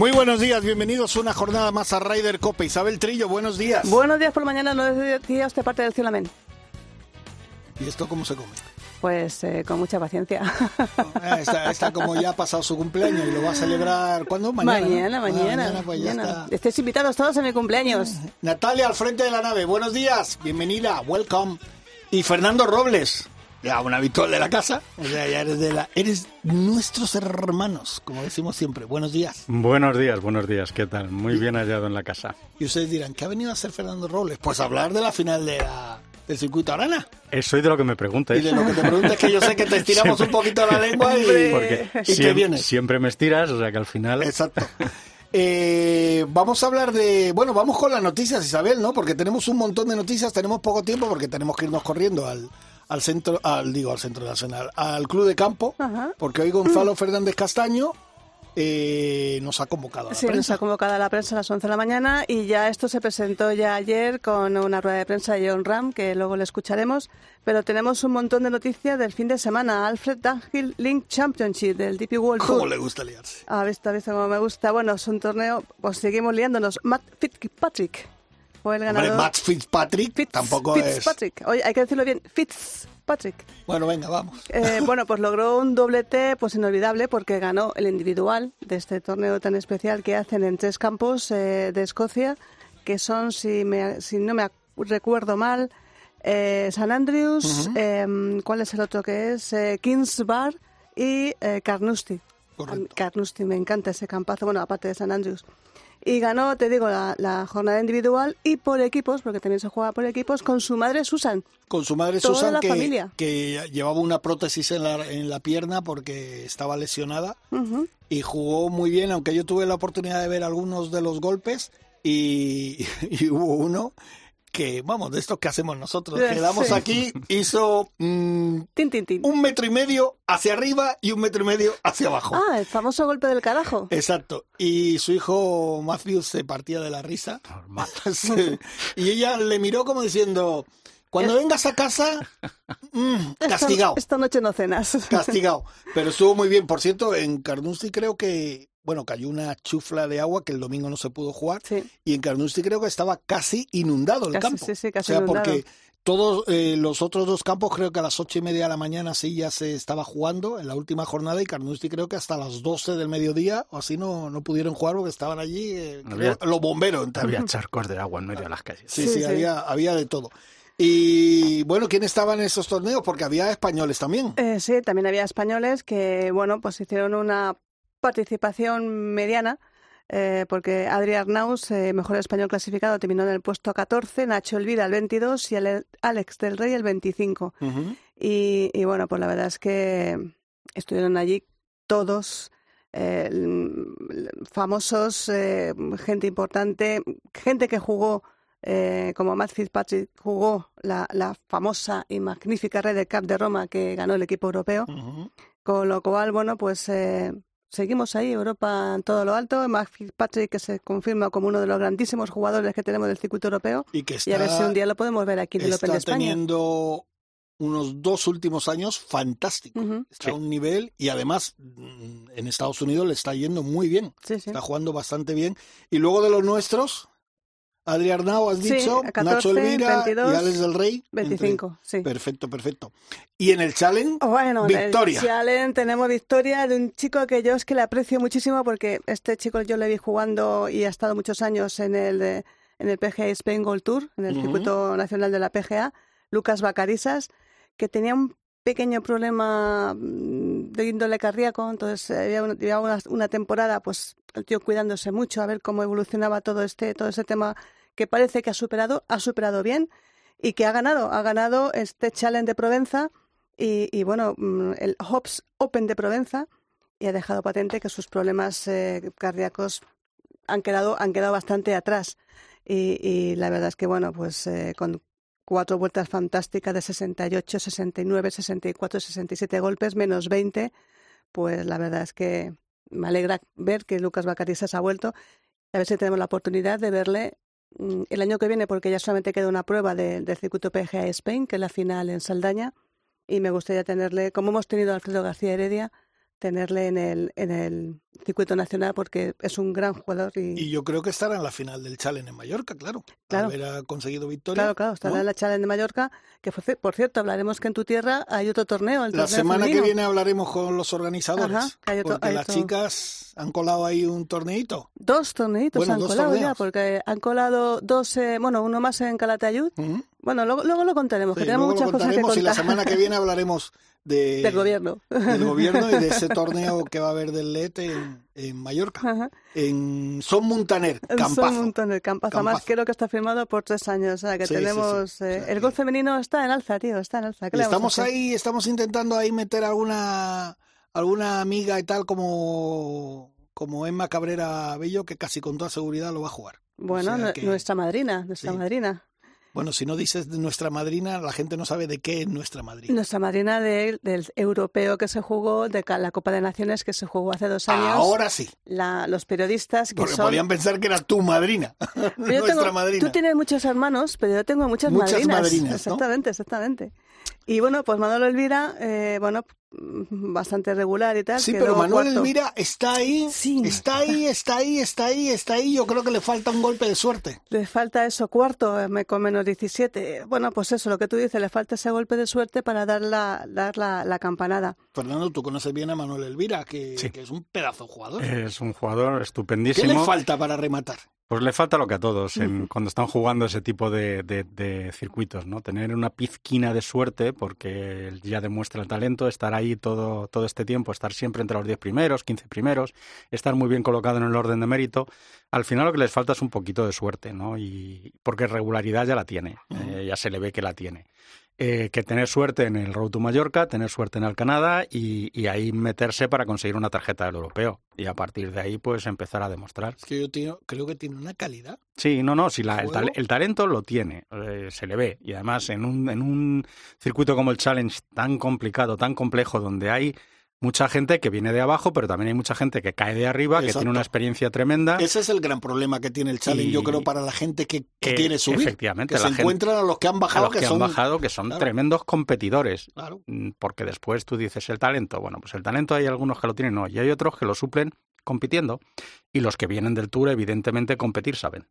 Muy buenos días, bienvenidos a una jornada más a Ryder Cope. Isabel Trillo, buenos días. Buenos días por la mañana, no decía usted parte del cielo amén. ¿Y esto cómo se come? Pues eh, con mucha paciencia. Ah, está, está como ya ha pasado su cumpleaños y lo va a celebrar ¿cuándo? Mañana. Mañana, ¿no? mañana. mañana, pues ya mañana. Estéis invitados todos a mi cumpleaños. Natalia al frente de la nave, buenos días, bienvenida, welcome. Y Fernando Robles, ya un habitual de la casa, o sea, ya eres de la, eres nuestros hermanos, como decimos siempre. Buenos días. Buenos días, buenos días, ¿qué tal? Muy bien hallado en la casa. Y ustedes dirán, ¿qué ha venido a hacer Fernando Robles? Pues hablar de la final de la- del circuito Arana. Eh, soy de lo que me Y preguntes. de lo que te pregunto es que yo sé que te estiramos Siempre. un poquito la lengua y, Porque y siempre, vienes. siempre me estiras, o sea que al final... Exacto. Eh, vamos a hablar de. Bueno, vamos con las noticias, Isabel, ¿no? Porque tenemos un montón de noticias, tenemos poco tiempo porque tenemos que irnos corriendo al, al centro, al digo, al centro nacional, al club de campo, Ajá. porque hoy Gonzalo Fernández Castaño eh, nos ha convocado a la Sí, nos prensa. ha convocado a la prensa a las 11 de la mañana y ya esto se presentó ya ayer con una rueda de prensa de John Ram, que luego le escucharemos. Pero tenemos un montón de noticias del fin de semana. Alfred Dunhill Link Championship del DP World ¿Cómo Tour. le gusta liarse? Ha visto, ha visto cómo me gusta. Bueno, es un torneo, pues seguimos liándonos. Matt Fitzpatrick fue el ganador. Hombre, Matt Fitzpatrick Fitz- tampoco Fitzpatrick. Oye, hay que decirlo bien. Fitzpatrick. Bueno, venga, vamos. Eh, bueno, pues logró un doblete pues inolvidable porque ganó el individual de este torneo tan especial que hacen en tres campos eh, de Escocia, que son, si, me, si no me recuerdo mal, eh, San Andrews, em, ¿cuál es el otro que es? Eh, Kings Bar y eh, Carnoustie. Correcto. Carnoustie, me encanta ese campazo, bueno, aparte de San Andrews. Y ganó, te digo, la, la jornada individual y por equipos, porque también se juega por equipos, con su madre Susan. Con su madre Toda Susan, la que, familia. que llevaba una prótesis en la, en la pierna porque estaba lesionada. Y jugó muy bien, aunque yo tuve la oportunidad de ver algunos de los golpes y, y hubo uno que, vamos, de estos que hacemos nosotros, Sí. quedamos aquí, hizo mm, Tin, tin, tin. un metro y medio hacia arriba y un metro y medio hacia abajo. Ah, el famoso golpe del carajo. Exacto. Y su hijo Matthew se partía de la risa. Sí. Y ella le miró como diciendo, cuando vengas a casa, mm, Esta- castigado. Esta, noche no cenas. Castigado. Pero estuvo muy bien. Por cierto, en Carnoustie creo que, bueno, cayó una chufla de agua que el domingo no se pudo jugar. Sí. Y en Carnoustie creo que estaba casi inundado el Casi, campo. sí, sí, casi o sea, inundado. porque todos eh, los otros dos campos creo que a las ocho y media de la mañana sí ya se estaba jugando en la última jornada y Carnoustie creo que hasta las 12 del mediodía o así no, no pudieron jugar porque estaban allí eh, Había- creo, los bomberos. Había charcos de agua en medio de las calles. Sí, Sí, sí, sí. Había, había de todo. Y bueno, ¿quién estaba en esos torneos? Porque había españoles también. Eh, sí, también había españoles que, bueno, pues hicieron una participación mediana. eh, porque Adri Arnaus, eh, mejor español clasificado, terminó en el puesto 14, Nacho Elvira el 22 y Ale- Alex del Rey el 25. Ujú. Y, y bueno, pues la verdad es que estuvieron allí todos eh, famosos, eh, gente importante, gente que jugó, eh, como Matt Fitzpatrick, jugó la, la famosa y magnífica Red Cup de Roma que ganó el equipo europeo. Con lo cual, bueno, pues eh, seguimos ahí, Europa en todo lo alto. Matt Fitzpatrick que se confirma como uno de los grandísimos jugadores que tenemos del circuito europeo. Y que está, Y a ver si un día lo podemos ver aquí en el Open está de España. teniendo unos dos últimos años fantásticos. Ujú. Está a un nivel y además mm, en Estados Unidos le está yendo muy bien. Sí, sí. Está jugando bastante bien. Y luego de los nuestros, Adri Arnau, has Sí, dicho, 14, Nacho Elvira 22, y Alex del Rey. 25, sí. Entre- Perfecto, perfecto. Y en el Challenge, Bueno, en Victoria. el Challenge tenemos victoria de un chico que yo es que le aprecio muchísimo porque este chico yo le vi jugando y ha estado muchos años en el, en el PGA Spain Gold Tour, en el Ujú. circuito nacional de la PGA, Lucas Bacarisas, que tenía un pequeño problema mm, de índole cardíaco, entonces eh, había una, una, temporada, pues el tío cuidándose mucho a ver cómo evolucionaba todo este, todo ese tema que parece que ha superado, ha superado bien y que ha ganado, ha ganado este Challenge de Provenza y, y, bueno, mm, el Hobbs Open de Provenza y ha dejado patente que sus problemas eh, cardíacos han quedado, han quedado bastante atrás. Y, y la verdad es que, bueno, pues eh, con cuatro vueltas fantásticas de 68, 69, 64, 67 golpes, menos 20, pues la verdad es que me alegra ver que Lucas Bacarisas ha vuelto. A ver si tenemos la oportunidad de verle mm, el año que viene, porque ya solamente queda una prueba de- del circuito PGA Spain, que es la final en Saldaña, y me gustaría tenerle, como hemos tenido a Alfredo García Heredia, tenerle en el, en el circuito nacional porque es un gran jugador y, Y yo creo que estará en la final del Challenge en Mallorca, claro. Claro. Haber conseguido victoria. claro, claro, estará ¿no? en la Challenge de Mallorca, que por, ci- por cierto, hablaremos que en tu tierra hay otro torneo, el La torneo semana que femenino. viene hablaremos con los organizadores. Ajá, que hay otro- porque hay las otro- chicas han colado ahí un torneito. Dos torneitos Bueno, han dos colado ya, torneos. porque han colado dos, eh, bueno, uno más en Calatayud. Ujú. Bueno, luego, luego lo contaremos, Sí, que tenemos muchas cosas que contaremos y la contar semana que viene hablaremos de, del gobierno. del gobierno y de ese torneo que va a haber del LET en, en Mallorca. Ajá. En Son Muntaner, Son Campazo. Además, Campazo. creo que está firmado por tres años. O sea, que Sí, sí, sí. tenemos. eh, O sea el gol femenino está en alza, tío. Está en alza. ¿Qué Y le vamos a estamos ahí, estamos intentando ahí meter alguna alguna amiga y tal como como Emma Cabrera Bello que casi con toda seguridad lo va a jugar. Bueno, O sea nu- que- nuestra madrina, nuestra madrina. Bueno, si no dices de nuestra madrina, la gente no sabe de qué es nuestra madrina. Nuestra madrina de- del europeo que se jugó, de la Copa de Naciones que se jugó hace dos años. Ahora sí, La- los periodistas que porque son. podían pensar que era tu madrina, Yo nuestra tengo- madrina. Tú tienes muchos hermanos, pero yo tengo muchas, Muchas madrinas. madrinas, ¿no? Exactamente, exactamente. Y bueno, pues Manolo Elvira, eh, bueno, bastante regular y tal. Sí, pero Manuel cuarto. Elvira está ahí, Sí. está ahí, está ahí, está ahí, está ahí. Yo creo que le falta un golpe de suerte. Le falta eso, cuarto, eh, me con menos 17. Bueno, pues eso, lo que tú dices, le falta ese golpe de suerte para dar la, dar la, la campanada. Fernando, tú conoces bien a Manuel Elvira, que, Sí. que es un pedazo de jugador. Es un jugador ¿Qué le estupendísimo. falta para rematar? Pues le falta lo que a todos en- cuando están jugando ese tipo de, de- de circuitos, ¿no? Tener una pizquina de suerte, porque él ya demuestra el talento, estar ahí todo, todo este tiempo, estar siempre entre los 10 primeros, 15 primeros, estar muy bien colocado en el orden de mérito. Al final lo que les falta es un poquito de suerte, ¿no? Y porque regularidad ya la tiene, eh, ya se le ve que la tiene. Eh, que tener suerte en el Road to Mallorca, tener suerte en el Canadá y, y ahí meterse para conseguir una tarjeta del europeo. Y a partir de ahí, pues empezar a demostrar. Es que yo tío, creo que tiene una calidad. Sí, no, no, si la- el, ¿Juego? tal- el talento lo tiene, eh, se le ve. Y además en un, en un circuito como el Challenge tan complicado, tan complejo, donde hay mucha gente que viene de abajo, pero también hay mucha gente que cae de arriba, que tiene una experiencia tremenda. Ese es el gran problema que tiene el challenge, Y- yo creo, para la gente que, que Eh, quiere subir. efectivamente, que se gente- encuentran a los que han a bajado, los que, han son... bajado, que son Claro. tremendos competidores. Claro. Mm, Porque después tú dices el talento. Bueno, pues el talento hay algunos que lo tienen, no. Y hay otros que lo suplen compitiendo. Y los que vienen del Tour, evidentemente, competir saben.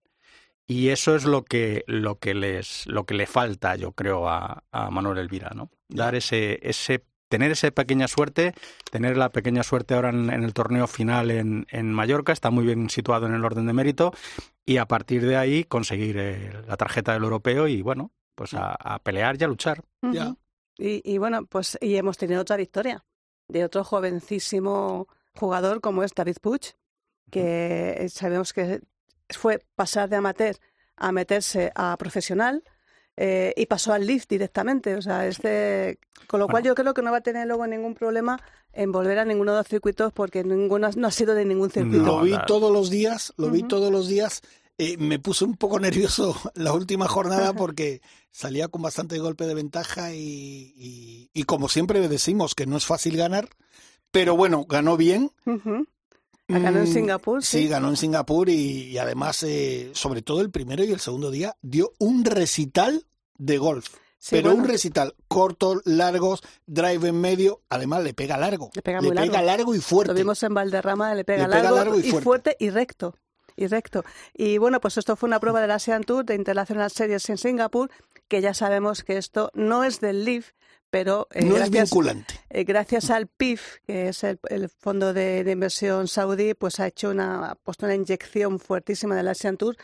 Y eso es lo que, lo que les, lo que le falta, yo creo, a, a Manuel Elvira, ¿no? Dar ese, ese, tener esa pequeña suerte, tener la pequeña suerte ahora en, en el torneo final en, en Mallorca, está muy bien situado en el orden de mérito, y a partir de ahí conseguir eh, la tarjeta del europeo y bueno, pues a, a pelear y a luchar. Ya. Ujú. Y, y bueno, pues y hemos tenido otra victoria de otro jovencísimo jugador como es David Puig, que eh, sabemos que fue pasar de amateur a meterse a profesional eh, y pasó al lift directamente. O sea, este, con lo cual Bueno. yo creo que no va a tener luego ningún problema en volver a ninguno de los circuitos porque ninguno no ha sido de ningún circuito. Lo vi todos los días, lo vi todos los días. Eh, me puse un poco nervioso la última jornada porque salía con bastante golpe de ventaja y, y- y como siempre decimos que no es fácil ganar, pero bueno, ganó bien. Ujú. Ganó en Mm, Singapur, sí. Sí, ganó en Singapur y, y además, eh, sobre todo el primero y el segundo día, dio un recital de golf. Sí, pero bueno. un recital corto, largos, drive en medio, además le pega largo. Le pega muy largo. largo y fuerte. Lo vimos en Valderrama, le pega, Le pega largo, largo y y, fuerte. y recto. Y recto. Y bueno, pues esto fue una prueba del Asian Tour de International Series en Singapur, que ya sabemos que esto no es del LIV, pero eh, no es gracias, vinculante. eh, gracias al PIF, que es el, el fondo de, de inversión saudí, pues ha hecho una, ha puesto una inyección fuertísima del Asian Tour.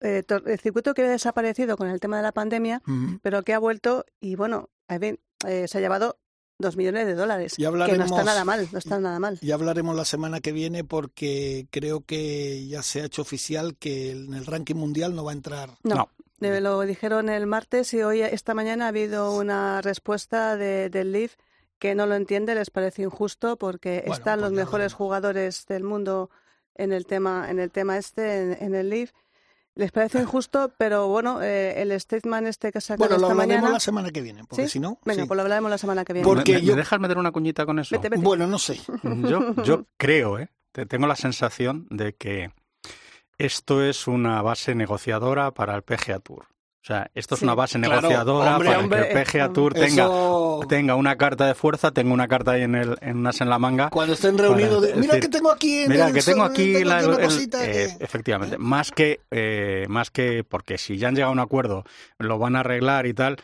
Eh, el circuito que había desaparecido con el tema de la pandemia, pero que ha vuelto y bueno, eh, se ha llevado dos millones de dólares, Ya que no está nada mal, no está nada mal. Ya hablaremos la semana que viene porque creo que ya se ha hecho oficial que en el ranking mundial no va a entrar. No, No. eh, lo dijeron el martes y hoy, esta mañana, ha habido una respuesta de, del LIF que no lo entiende, les parece injusto porque Bueno, están pues los ya mejores jugadores del mundo en el tema, en el tema este, en, en el LIF. Les parece injusto, pero bueno, eh, el statement este que sacado Bueno, lo esta hablaremos mañana... la semana que viene, porque ¿Sí? si no... Venga, sí. pues lo hablaremos la semana que viene. Porque ¿Me, me yo- dejas meter una cuñita con eso? Vete, vete. Bueno, no sé. Yo, yo creo, ¿eh? Te- tengo la sensación de que esto es una base negociadora para el PGA Tour. O sea, esto es Sí. una base Claro, negociadora hombre, para hombre, que el PGA Tour Eso- tenga, tenga una carta de fuerza, tenga una carta ahí en, el, en unas en la manga. Cuando estén reunidos, de, mira que tengo aquí en Mira, el que tengo aquí, tengo la- una el- cosita eh, efectivamente, más que eh, más que porque si ya han llegado a un acuerdo, lo van a arreglar y tal,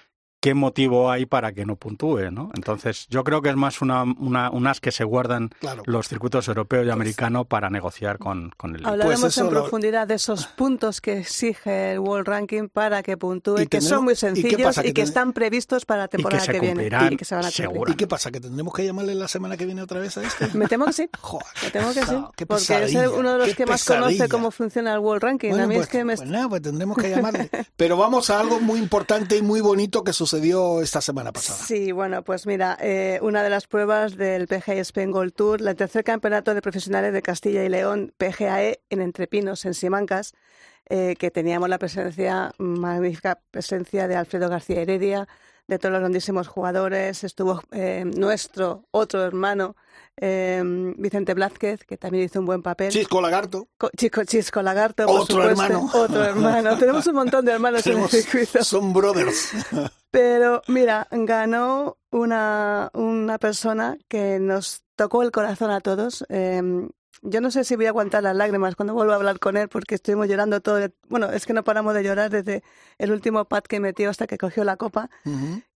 ¿qué motivo hay para que no puntúe, no? Entonces, yo creo que es más una, una unas que se guardan Claro. los circuitos europeo y americano para negociar con, con el Hablaremos Pues en lo- profundidad de esos puntos que exige el World Ranking para que puntúe, Y que son muy ¿y qué sencillos y Que que, ten- están previstos para la y que temporada se que, viene y que se van a. ¿Y qué pasa? ¿Que tendremos que llamarle la semana que viene otra vez a este? Me temo que sí. Joder, Me temo que sí. Porque es uno de los que más pesadilla. conoce cómo funciona el World Ranking. Bueno, a mí pues, es que me... pues nada, pues tendremos que llamarle. Pero vamos a algo muy importante y muy bonito que sucedió esta semana pasada. Sí, bueno, pues mira, eh, una de las pruebas del PGA Spain Gold Tour, el tercer campeonato de profesionales de Castilla y León, PGAE, en Entrepinos, en Simancas, eh, que teníamos la presencia, magnífica presencia de Alfredo García Heredia, de todos los grandísimos jugadores, estuvo eh, nuestro otro hermano, eh, Vicente Blázquez, que también hizo un buen papel. Chisco Lagarto. Co- Chico Chisco Lagarto, por Otro supuesto. hermano. Otro hermano. Tenemos un montón de hermanos Tenemos- en el circuito. son brothers. Pero mira, ganó una, una persona que nos tocó el corazón a todos. Eh, yo no sé si voy a aguantar las lágrimas cuando vuelva a hablar con él porque estuvimos llorando todo. el- Bueno, es que no paramos de llorar desde el último pat que metió hasta que cogió la copa,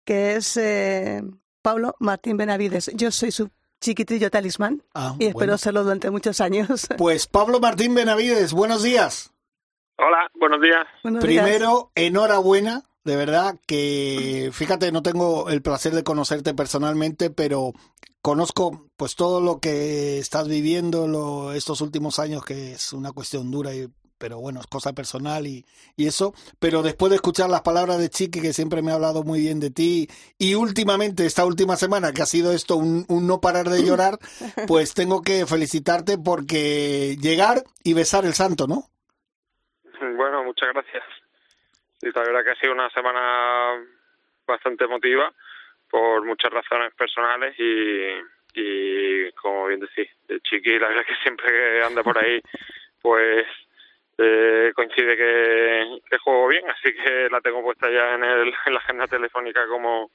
que es eh, Pablo Martín Benavides. Yo soy su chiquitrillo talismán Ah, y espero bueno. serlo durante muchos años. Pues Pablo Martín Benavides, buenos días. Hola, buenos días. Buenos días. Primero, enhorabuena, de verdad que, fíjate, no tengo el placer de conocerte personalmente, pero conozco pues todo lo que estás viviendo lo- estos últimos años, que es una cuestión dura, y, pero bueno, es cosa personal y, y eso. Pero después de escuchar las palabras de Chiqui, que siempre me ha hablado muy bien de ti, y últimamente, esta última semana, que ha sido esto un, un no parar de llorar, pues tengo que felicitarte porque llegar y besar el santo, ¿no? Bueno, muchas gracias. Sí, la verdad que ha sido una semana bastante emotiva por muchas razones personales y, y como bien decís, de Chiqui, la verdad que siempre que anda por ahí, pues eh, coincide que, que juego bien, así que la tengo puesta ya en, el, en la agenda telefónica como,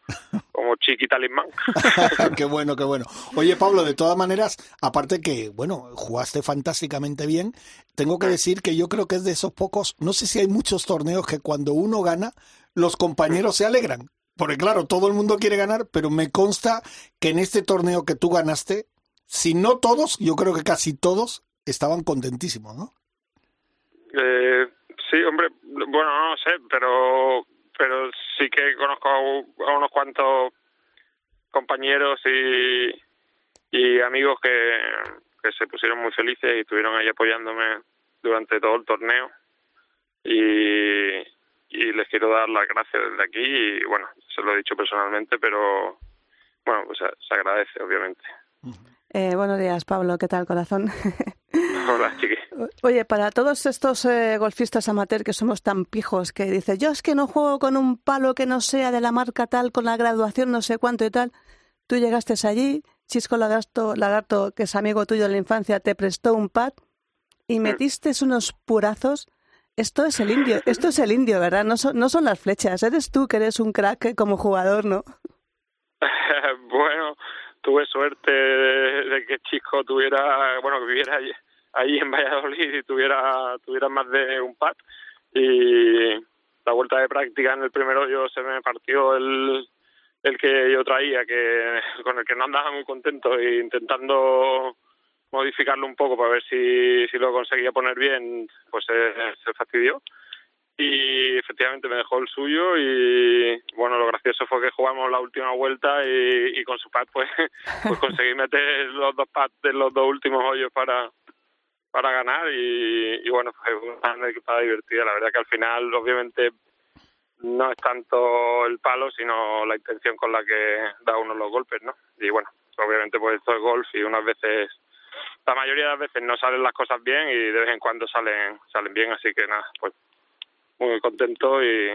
como Chiqui Talismán. qué bueno, qué bueno. Oye, Pablo, de todas maneras, aparte que, bueno, jugaste fantásticamente bien, tengo que decir que yo creo que es de esos pocos, no sé si hay muchos torneos que cuando uno gana, los compañeros se alegran. Porque claro, todo el mundo quiere ganar, pero me consta que en este torneo que tú ganaste, si no todos, yo creo que casi todos estaban contentísimos, ¿no? Eh, sí, hombre, bueno, no sé, pero pero sí que conozco a unos cuantos compañeros y, y amigos que, que se pusieron muy felices y estuvieron ahí apoyándome durante todo el torneo y, y les quiero dar las gracias desde aquí y bueno, se lo he dicho personalmente, pero bueno, pues se, agradece obviamente. Eh, buenos días, Pablo. ¿Qué tal, corazón? Hola, chiqui. Oye, para todos estos eh, golfistas amateur que somos tan pijos, que dice yo es que no juego con un palo que no sea de la marca tal, con la graduación no sé cuánto y tal, tú llegaste allí, Chisco Lagarto, Lagarto, que es amigo tuyo de la infancia, te prestó un pad y metiste unos purazos. Esto es el indio, esto es el indio, ¿verdad? No son, no son las flechas, eres tú que eres un crack como jugador, ¿no? bueno, tuve suerte de, que Chico tuviera, bueno, que viviera ahí en Valladolid y tuviera, tuviera más de un pad. Y la vuelta de práctica en el primer hoyo se me partió el, el que yo traía, que con el que no andaba muy contento e intentando modificarlo un poco para ver si, si lo conseguía poner bien, pues se, fastidió. Y efectivamente me dejó el suyo y bueno lo gracioso fue que jugamos la última vuelta y, y con su pad pues pues conseguí meter los dos pads de los dos últimos hoyos para para ganar y, y bueno fue una anécdota divertida. La verdad que al final obviamente no es tanto el palo sino la intención con la que da uno los golpes no y bueno obviamente pues esto es golf y unas veces la mayoría de las veces no salen las cosas bien y de vez en cuando salen salen bien así que nada pues muy contento y,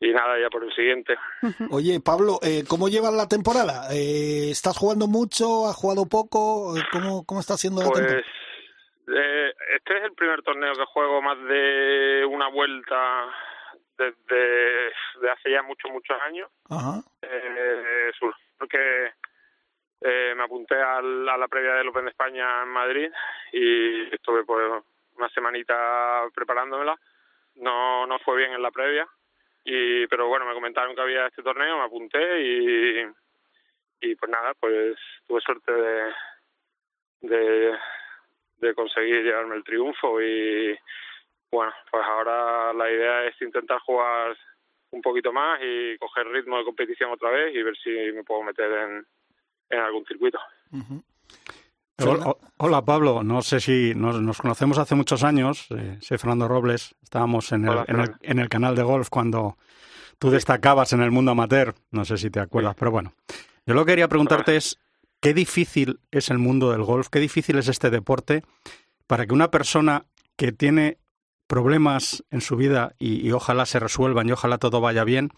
y, nada, ya por el siguiente. Oye, Pablo, eh, ¿cómo llevas la temporada? Eh, ¿Estás jugando mucho? ¿Has jugado poco? ¿Cómo, cómo está siendo la temporada? Pues, eh, este es el primer torneo que juego más de una vuelta desde de hace ya muchos, muchos años. Ajá. Eh, porque eh, me apunté al, a la previa del Open de España en Madrid y estuve pues una semanita preparándomela. No, no fue bien en la previa, y pero bueno, me comentaron que había este torneo, me apunté y, y pues nada, pues tuve suerte de, de, de conseguir llevarme el triunfo y bueno, pues ahora la idea es intentar jugar un poquito más y coger ritmo de competición otra vez y ver si me puedo meter en, en algún circuito. Hola, Pablo, no sé si nos, conocemos hace muchos años, eh, soy Fernando Robles, estábamos en el, en, el, canal de golf cuando tú destacabas en el mundo amateur, no sé si te acuerdas, pero bueno, yo lo que quería preguntarte es, ¿qué difícil es el mundo del golf? ¿Qué difícil es este deporte para que una persona que tiene problemas en su vida y ojalá se resuelvan y ojalá todo vaya bien,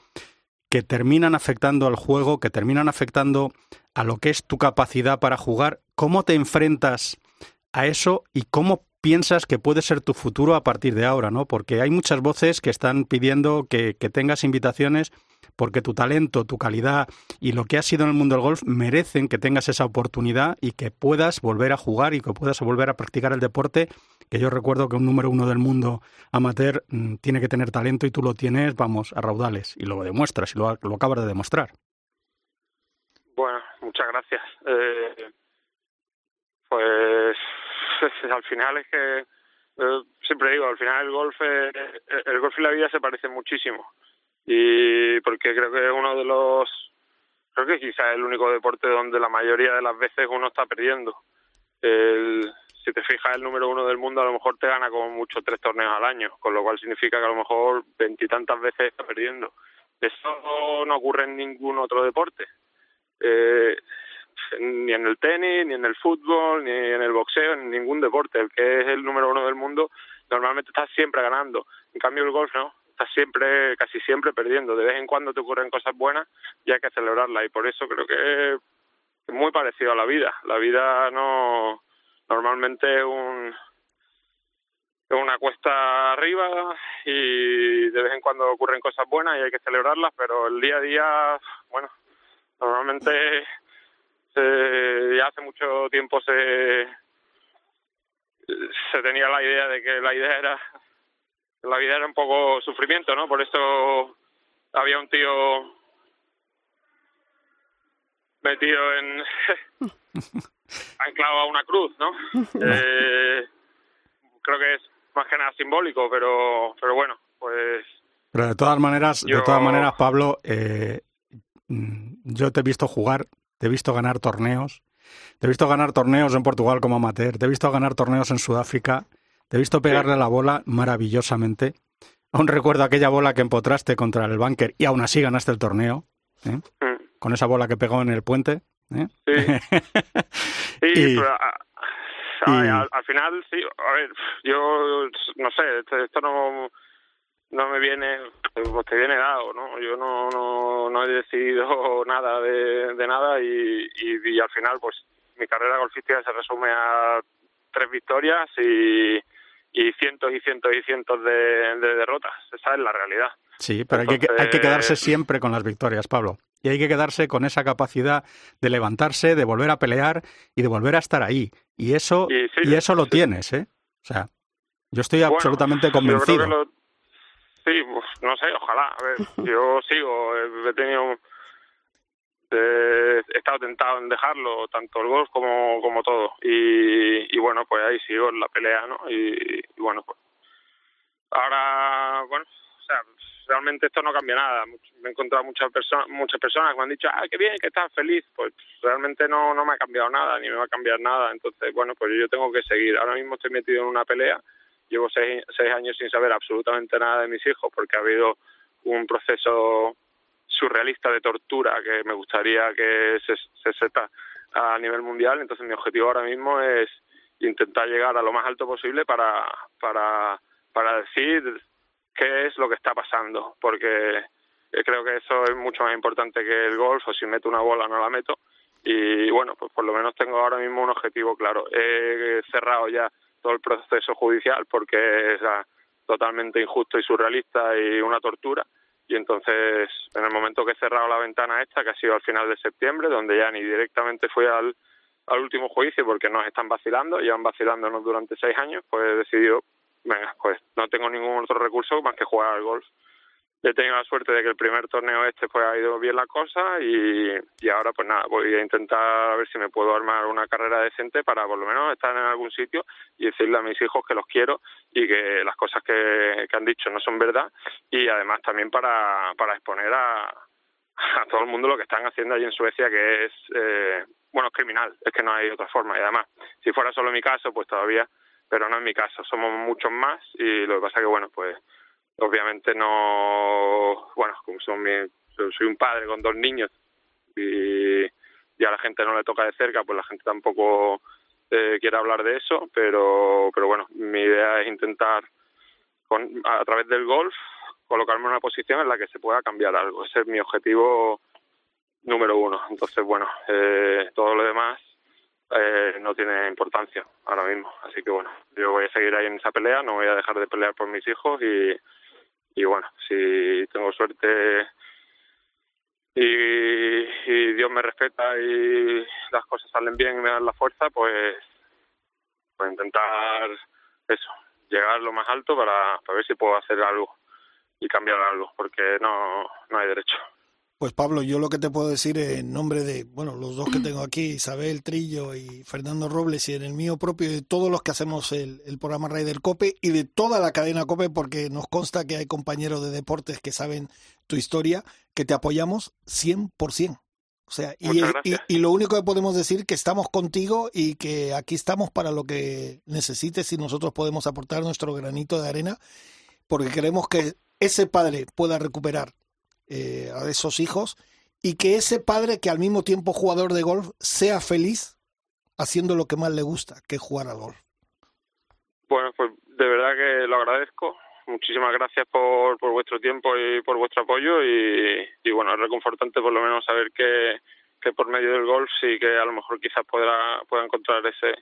que terminan afectando al juego, que terminan afectando a lo que es tu capacidad para jugar, ¿cómo te enfrentas a eso y cómo piensas que puede ser tu futuro a partir de ahora, ¿no? Porque hay muchas voces que están pidiendo que, tengas invitaciones porque tu talento, tu calidad y lo que has sido en el mundo del golf merecen que tengas esa oportunidad y que puedas volver a jugar y que puedas volver a practicar el deporte, que yo recuerdo que un número uno del mundo amateur mm, tiene que tener talento y tú lo tienes, vamos, a raudales, y lo demuestras y lo, lo acabas de demostrar. Bueno, muchas gracias. Eh, pues al final es que eh, siempre digo, al final el golf, eh, el golf y la vida se parecen muchísimo y porque creo que es uno de los, creo que quizás es el único deporte donde la mayoría de las veces uno está perdiendo. El, si te fijas, el número uno del mundo a lo mejor te gana como mucho tres torneos al año, con lo cual significa que a lo mejor veintitantas veces está perdiendo. Eso no ocurre en ningún otro deporte eh, ni en el tenis, ni en el fútbol, ni en el boxeo, en ningún deporte. El que es el número uno del mundo normalmente está siempre ganando. En cambio el golf no, está siempre, casi siempre perdiendo. De vez en cuando te ocurren cosas buenas y hay que celebrarlas. Y por eso creo que es muy parecido a la vida. La vida no normalmente es un una cuesta arriba y de vez en cuando ocurren cosas buenas y hay que celebrarlas, pero el día a día, bueno, Normalmente ya hace mucho tiempo se se tenía la idea de que la idea era la vida era un poco sufrimiento, ¿no? Por eso había un tío metido en anclado a una cruz, ¿no? Eh, creo que es más que nada simbólico, pero pero bueno, pues pero de todas maneras, de todas maneras, Pablo, eh, yo te he visto jugar, te he visto ganar torneos, te he visto ganar torneos en Portugal como amateur, te he visto ganar torneos en Sudáfrica, te he visto pegarle la bola maravillosamente. Aún recuerdo aquella bola que empotraste contra el bunker y aún así ganaste el torneo, ¿eh? mm. con esa bola que pegó en el puente. ¿eh? Sí, al, final, sí, a ver, yo no sé, esto no no me viene, pues te viene dado, ¿no? Yo no, no, no he decidido nada de, de nada y, y, al final, pues mi carrera golfística se resume a tres victorias y, y cientos y cientos y cientos de, de derrotas. Esa es la realidad. Sí, pero hay, que, hay que quedarse siempre con las victorias, Pablo. Y hay que quedarse con esa capacidad de levantarse, de volver a pelear y de volver a estar ahí. Y eso, y, eso lo tienes, ¿eh? O sea, yo estoy absolutamente convencido. Sí, pues, no sé, ojalá. A ver, yo sigo, he tenido, he estado tentado en dejarlo, tanto el golf como, como todo. Y, y bueno, pues ahí sigo en la pelea, ¿no? Y, bueno, pues ahora, bueno, o sea, realmente esto no cambia nada. Me he encontrado muchas personas, muchas personas que me han dicho, ah, qué bien, que estás feliz. Pues realmente no, no me ha cambiado nada, ni me va a cambiar nada. Entonces, bueno, pues yo tengo que seguir. Ahora mismo estoy metido en una pelea llevo seis, seis años sin saber absolutamente nada de mis hijos porque ha habido un proceso surrealista de tortura que me gustaría que se, se sepa a nivel mundial. Entonces mi objetivo ahora mismo es intentar llegar a lo más alto posible para, para, para decir qué es lo que está pasando, porque eh, creo que eso es mucho más importante que el golf, o si meto una bola no la meto. Y bueno, pues por lo menos tengo ahora mismo un objetivo claro. He cerrado ya todo el proceso judicial porque es totalmente injusto y surrealista y una tortura. Y entonces, en el momento que he cerrado la ventana esta, que ha sido al final de septiembre, donde ya ni directamente fui al, al último juicio porque nos están vacilando, llevan vacilándonos durante seis años, pues he decidido, venga, pues no tengo ningún otro recurso más que jugar al golf he tenido la suerte de que el primer torneo este pues ha ido bien la cosa y, y ahora pues nada, voy a intentar a ver si me puedo armar una carrera decente para por lo menos estar en algún sitio y decirle a mis hijos que los quiero y que las cosas que, que han dicho no son verdad y además también para, para exponer a, a todo el mundo lo que están haciendo allí en Suecia que es, eh, bueno, es criminal, es que no hay otra forma. Y además si fuera solo mi caso pues todavía, pero no es mi caso, somos muchos más y lo que pasa que bueno pues obviamente no, bueno, como son mi, soy un padre con dos niños y, y a la gente no le toca de cerca, pues la gente tampoco eh, quiere hablar de eso, pero, pero bueno, mi idea es intentar con, a través del golf colocarme en una posición en la que se pueda cambiar algo. Ese es mi objetivo número uno. Entonces, bueno, eh, todo lo demás eh, no tiene importancia ahora mismo. Así que bueno, yo voy a seguir ahí en esa pelea, no voy a dejar de pelear por mis hijos y, y bueno, si tengo suerte y, Dios me respeta y las cosas salen bien y me dan la fuerza, pues, pues intentar eso, llegar lo más alto para, para ver si puedo hacer algo y cambiar algo, porque no, no hay derecho. Pues Pablo, yo lo que te puedo decir en nombre de, bueno, los dos que tengo aquí, Isabel Trillo y Fernando Robles, y en el mío propio, de todos los que hacemos el, el programa del Cope y de toda la cadena Cope, porque nos consta que hay compañeros de deportes que saben tu historia, que te apoyamos 100%. O sea, y, y, y, lo único que podemos decir que estamos contigo y que aquí estamos para lo que necesites y nosotros podemos aportar nuestro granito de arena, porque queremos que ese padre pueda recuperar eh, a esos hijos y que ese padre que al mismo tiempo jugador de golf sea feliz haciendo lo que más le gusta, que es jugar al golf. Bueno, pues de verdad que lo agradezco. Muchísimas gracias por, por vuestro tiempo y por vuestro apoyo y, y bueno, es reconfortante por lo menos saber que, que por medio del golf sí que a lo mejor quizás podrá, pueda encontrar ese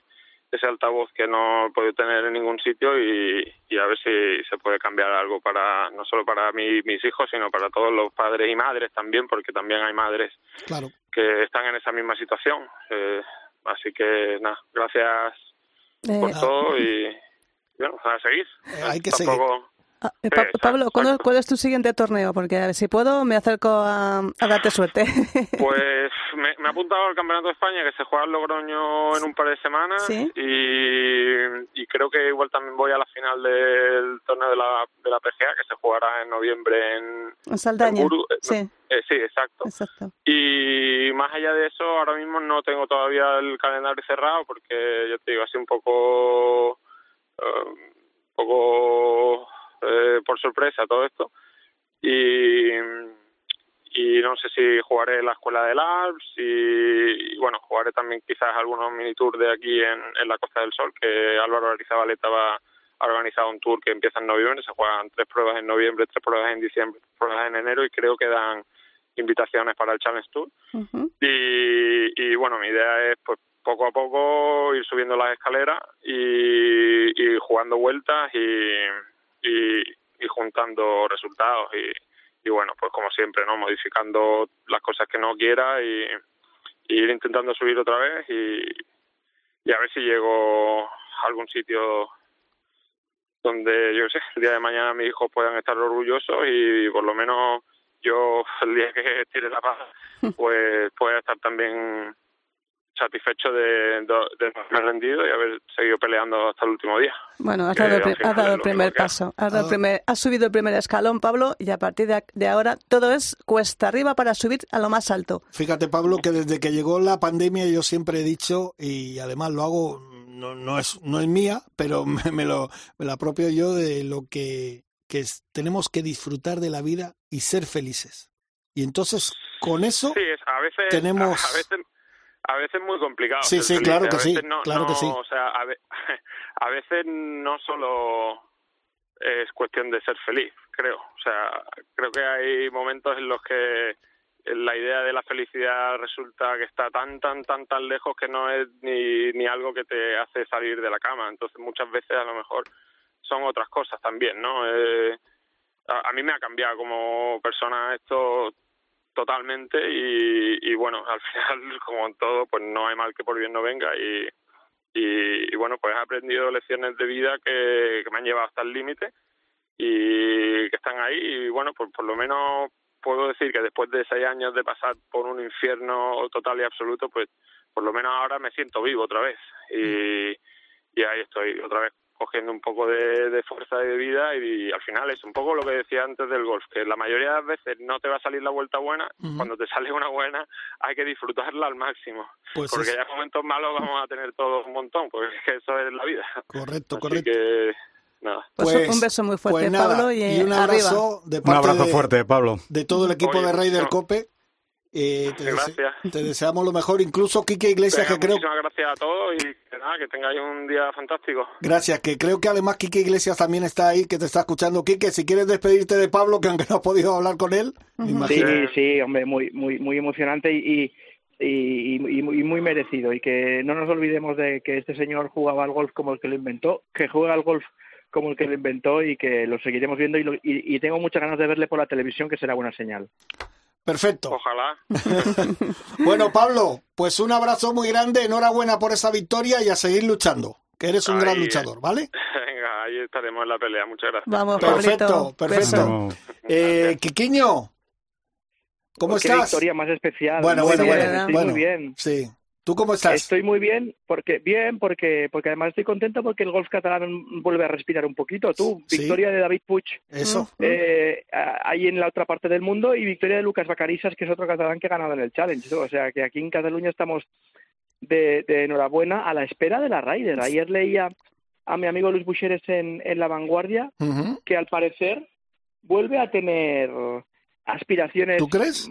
ese altavoz que no puedo tener en ningún sitio y, y, a ver si se puede cambiar algo para no solo para mí, mis hijos sino para todos los padres y madres también porque también hay madres claro. que están en esa misma situación. Eh, así que nada gracias eh, por todo y bueno a seguir. Eh, hay que Tampoco... seguir Ah, eh, pa Pablo, ¿cuándo, ¿cuál es tu siguiente torneo? Porque a ver, si puedo, me acerco a, a darte suerte. Pues me, me, he apuntado al Campeonato de España que se juega en Logroño en un par de semanas ¿Sí? y, y, creo que igual también voy a la final del torneo de la, de la PGA que se jugará en noviembre en, en Saldaña. En Buru, sí. Eh, sí, exacto. exacto. Y más allá de eso, ahora mismo no tengo todavía el calendario cerrado porque, yo te digo, así un poco... Uh, un poco eh, por sorpresa todo esto. Y, y no sé si jugaré la escuela de Labs y, y, bueno, jugaré también quizás algunos mini tours de aquí en, en la Costa del Sol, que Álvaro Arizabaleta va ha organizado un tour que empieza en noviembre, se juegan tres pruebas en noviembre, tres pruebas en diciembre, pruebas en enero y creo que dan invitaciones para el Challenge Tour. Uh -huh. y, y bueno, mi idea es pues poco a poco ir subiendo las escaleras y, y jugando vueltas y, y, y juntando resultados y, y, bueno, pues como siempre, ¿no? Modificando las cosas que no quiera y, y ir intentando subir otra vez y, y a ver si llego a algún sitio donde, yo sé, el día de mañana mis hijos puedan estar orgullosos y por lo menos yo el día que tire la paz pues pueda estar también satisfecho de, de, de, haberme rendido y haber seguido peleando hasta el último día. Bueno, has dado, el, has dado el primer paso, has, dado el primer, has subido el primer escalón, Pablo, y a partir de, de, ahora todo es cuesta arriba para subir a lo más alto. Fíjate, Pablo, que desde que llegó la pandemia yo siempre he dicho, y además lo hago, no, no, es, no es mía, pero me, me, lo, me lo apropio yo de lo que, que es, tenemos que disfrutar de la vida y ser felices. Y entonces, con eso, sí, es, a veces, tenemos... A, a veces a veces muy complicado. Sí, sí, claro que sí, no, claro no, que sí. O sea, a, ve a, veces no solo es cuestión de ser feliz, creo. O sea, creo que hay momentos en los que la idea de la felicidad resulta que está tan, tan, tan, tan lejos que no es ni, ni algo que te hace salir de la cama. Entonces, muchas veces a lo mejor son otras cosas también, ¿no? Eh, a, mí me ha cambiado como persona esto totalmente y, bueno, al final, como en todo, pues no hay mal que por bien no venga y, y, bueno, pues he aprendido lecciones de vida que, que me han llevado hasta el límite y que están ahí y bueno, pues por lo menos puedo decir que después de seis años de pasar por un infierno total y absoluto, pues por lo menos ahora me siento vivo otra vez y, y ahí estoy otra vez cogiendo un poco de, fuerza y de vida y, al final es un poco lo que decía antes del golf, que la mayoría de las veces no te va a salir la vuelta buena, cuando te sale una buena hay que disfrutarla al máximo, pues porque ya momentos malos vamos a tener todos un montón, porque es que eso es la vida. Correcto, correcto. Pues, pues, un beso muy fuerte, pues Pablo. Y, un abrazo, de un abrazo fuerte, Pablo. De todo el equipo de Rey del Cope. Eh, te, gracias. te deseamos lo mejor, incluso Quique Iglesias, que creo. Muchísimas gracias a todos y que, nada, que tengáis un día fantástico. Gracias, que creo que además Quique Iglesias también está ahí, que te está escuchando. Quique, si quieres despedirte de Pablo, que aunque no has podido hablar con él, Sí, sí, hombre, muy, muy, muy emocionante y, y, y, muy merecido. Y que no nos olvidemos de que este señor jugaba al golf como el que lo inventó, que juega al golf como el que lo inventó y que lo seguiremos viendo y, y, tengo muchas ganas de verle por la televisión, que será buena señal. Perfecto. Ojalá. bueno, Pablo, pues un abrazo muy grande, enhorabuena por esa victoria y a seguir luchando, que eres un gran luchador, ¿vale? Venga, ahí estaremos en la pelea, muchas gracias. Vamos, perfecto, perfecto. Eh, Quiquiño, ¿cómo pues estás? victoria más especial. Bueno, bueno, bueno, bueno, muy bien. Sí. ¿Tú cómo estás? Estoy muy bien, porque bien, porque porque además estoy contento porque el golf catalán vuelve a respirar un poquito. Tú, victoria de David Puig. Eso. Eh, ahí en la otra parte del mundo y victoria de Lucas Bacarisas, que es otro catalán que ha ganado en el Challenge. O sea que aquí en Cataluña estamos de, enhorabuena a la espera de la Ryder. Ayer leía a mi amigo Luis Bucheres en, en La Vanguardia que al parecer vuelve a tener aspiraciones. ¿Tú crees?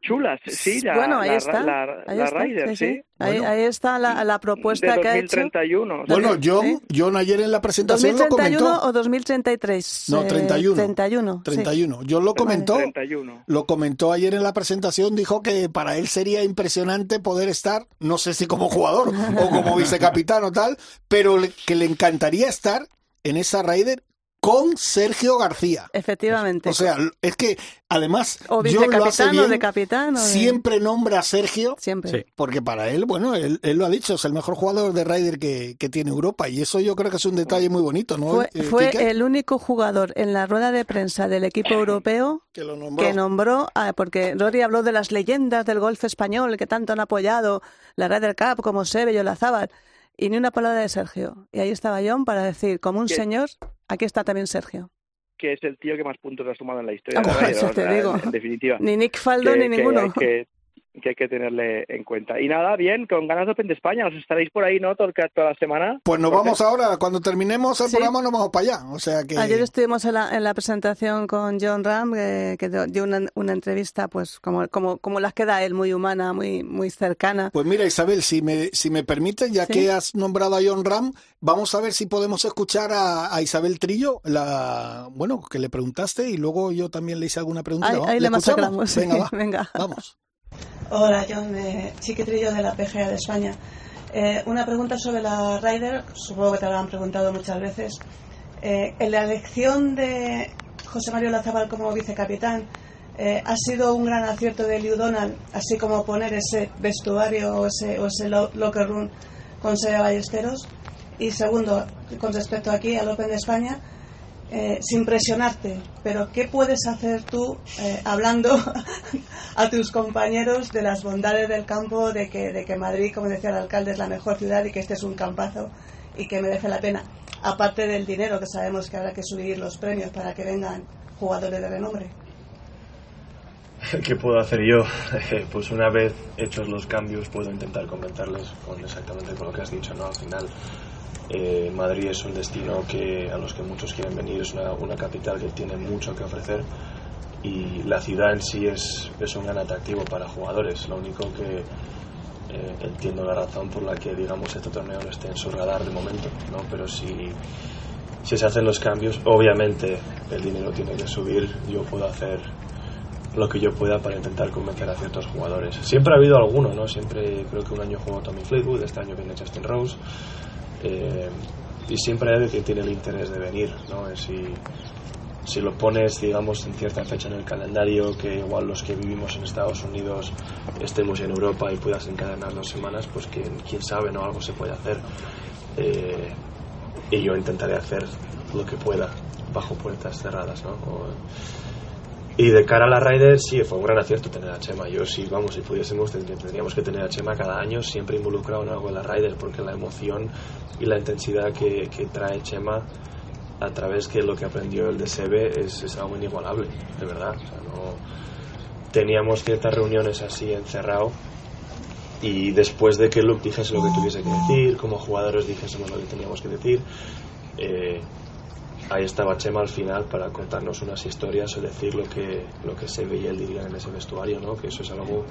Chulas, sí, la, bueno, ahí está, la, ahí está, Rider, sí. Ahí, está la, la propuesta de que ha hecho. 2031. Bueno, John, John ayer en la presentación lo comentó. ¿2031 o 2033? No, 31. 31. 31. John lo comentó. 31. Lo comentó ayer en la presentación, dijo que para él sería impresionante poder estar, no sé si como jugador o como vicecapitán o tal, pero que le encantaría estar en esa Raider con Sergio García. Efectivamente. O sea, es que además o vicecapitán o de capitán siempre nombra a Sergio siempre porque para él bueno él, lo ha dicho es el mejor jugador de Ryder que, tiene Europa y eso yo creo que es un detalle muy bonito ¿no? fue, eh, el único jugador en la rueda de prensa del equipo europeo que, lo nombró. que nombró porque Rory habló de las leyendas del golf español que tanto han apoyado la Ryder Cup como Seve y Olazábal y ni una palabra de Sergio y ahí estaba John para decir como un señor Aquí está también Sergio. Que es el tío que más puntos ha sumado en la historia. Ah, te digo. En, definitiva. Ni Nick Faldo ni ninguno que hay que tenerle en cuenta. Y nada, bien, con ganas de Open de España, os estaréis por ahí, ¿no? Toda, toda la semana. Pues nos vamos ahora, cuando terminemos el programa nos vamos para allá, o sea que... Ayer estuvimos en la, en la presentación con John Ram, que dio una, una, entrevista, pues como, como, como las que da él, muy humana, muy, muy cercana. Pues mira, Isabel, si me, si me permiten, ya que has nombrado a John Ram, vamos a ver si podemos escuchar a, Isabel Trillo, la bueno, que le preguntaste y luego yo también le hice alguna pregunta. Ahí, le, masacramos. Venga, Venga. Vamos. Hola, John, de Chiquitrillo de la PGA de España. Eh, una pregunta sobre la Ryder, supongo que te lo han preguntado muchas veces. Eh, en la elección de José Mario Lazabal como vicecapitán, eh, ¿ha sido un gran acierto de Liu Donald, así como poner ese vestuario o ese, o ese locker room con Sede Ballesteros? Y segundo, con respecto aquí al Open de España, eh, sin presionarte, pero ¿qué puedes hacer tú eh, hablando a tus compañeros de las bondades del campo, de que, de que Madrid, como decía el alcalde, es la mejor ciudad y que este es un campazo y que merece la pena? Aparte del dinero, que sabemos que habrá que subir los premios para que vengan jugadores de renombre. ¿Qué puedo hacer yo? pues una vez hechos los cambios puedo intentar comentarles con exactamente con lo que has dicho, ¿no? Al final eh, Madrid es un destino que, a los que muchos quieren venir, es una, capital que tiene mucho que ofrecer y la ciudad en sí es, es un gran atractivo para jugadores. Lo único que eh, entiendo la razón por la que digamos este torneo no esté en su radar de momento, ¿no? pero si si se hacen los cambios, obviamente el dinero tiene que subir, yo puedo hacer lo que yo pueda para intentar convencer a ciertos jugadores. Siempre ha habido alguno, ¿no? Siempre creo que un año jugó Tommy Fleetwood, este año viene Justin Rose. Eh, y siempre hay quien tiene el interés de venir, ¿no? Si, si lo pones, digamos, en cierta fecha en el calendario, que igual los que vivimos en Estados Unidos estemos en Europa y puedas encadenar dos semanas, pues que, quién sabe, ¿no? Algo se puede hacer. Eh, y yo intentaré hacer lo que pueda bajo puertas cerradas, ¿no? Y de cara a la Ryder, sí, fue un gran acierto tener a Chema. Yo, sí, vamos, si pudiésemos, tendríamos que tener a Chema cada año siempre involucrado en algo de la Ryder, porque la emoción y la intensidad que, que trae Chema a través que lo que aprendió el de Sebe es, es algo inigualable, de verdad. O sea, no... Teníamos ciertas reuniones así encerrado y después de que Luke dijese lo que tuviese que decir, como jugadores dijésemos lo que teníamos que decir, eh, ahí estaba Chema al final para contarnos unas historias o decir lo que, lo que se veía él diría en ese vestuario, ¿no? que eso es algo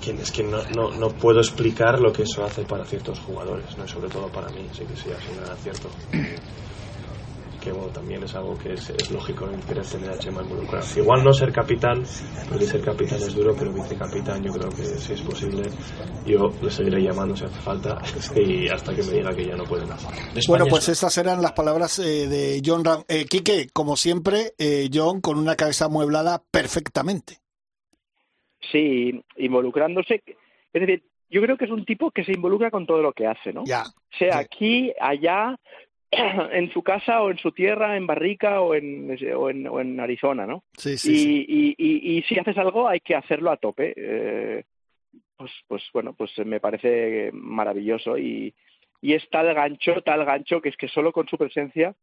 que es que no, no, no, puedo explicar lo que eso hace para ciertos jugadores, ¿no? sobre todo para mí, sí que sí, ha sido un acierto que bueno, también es algo que es, es lógico en querer tener a Chema involucrado. Igual no ser capitán, porque ser capitán es duro, pero vicecapitán yo creo que si es posible, yo le seguiré llamando si hace falta y hasta que me diga que ya no puede más. Bueno, pues estas eran las palabras eh, de John Ram. Eh, Quique, como siempre, eh, John con una cabeza amueblada perfectamente. Sí, involucrándose. Es decir, yo creo que es un tipo que se involucra con todo lo que hace, ¿no? Ya. Sea aquí, allá, en su casa o en su tierra, en Barrica o en, o en, o en Arizona, ¿no? Sí, sí, y, sí. Y, y, y, si haces algo hay que hacerlo a tope. Eh, pues, pues bueno, pues me parece maravilloso y, y es tal gancho, tal gancho que es que solo con su presencia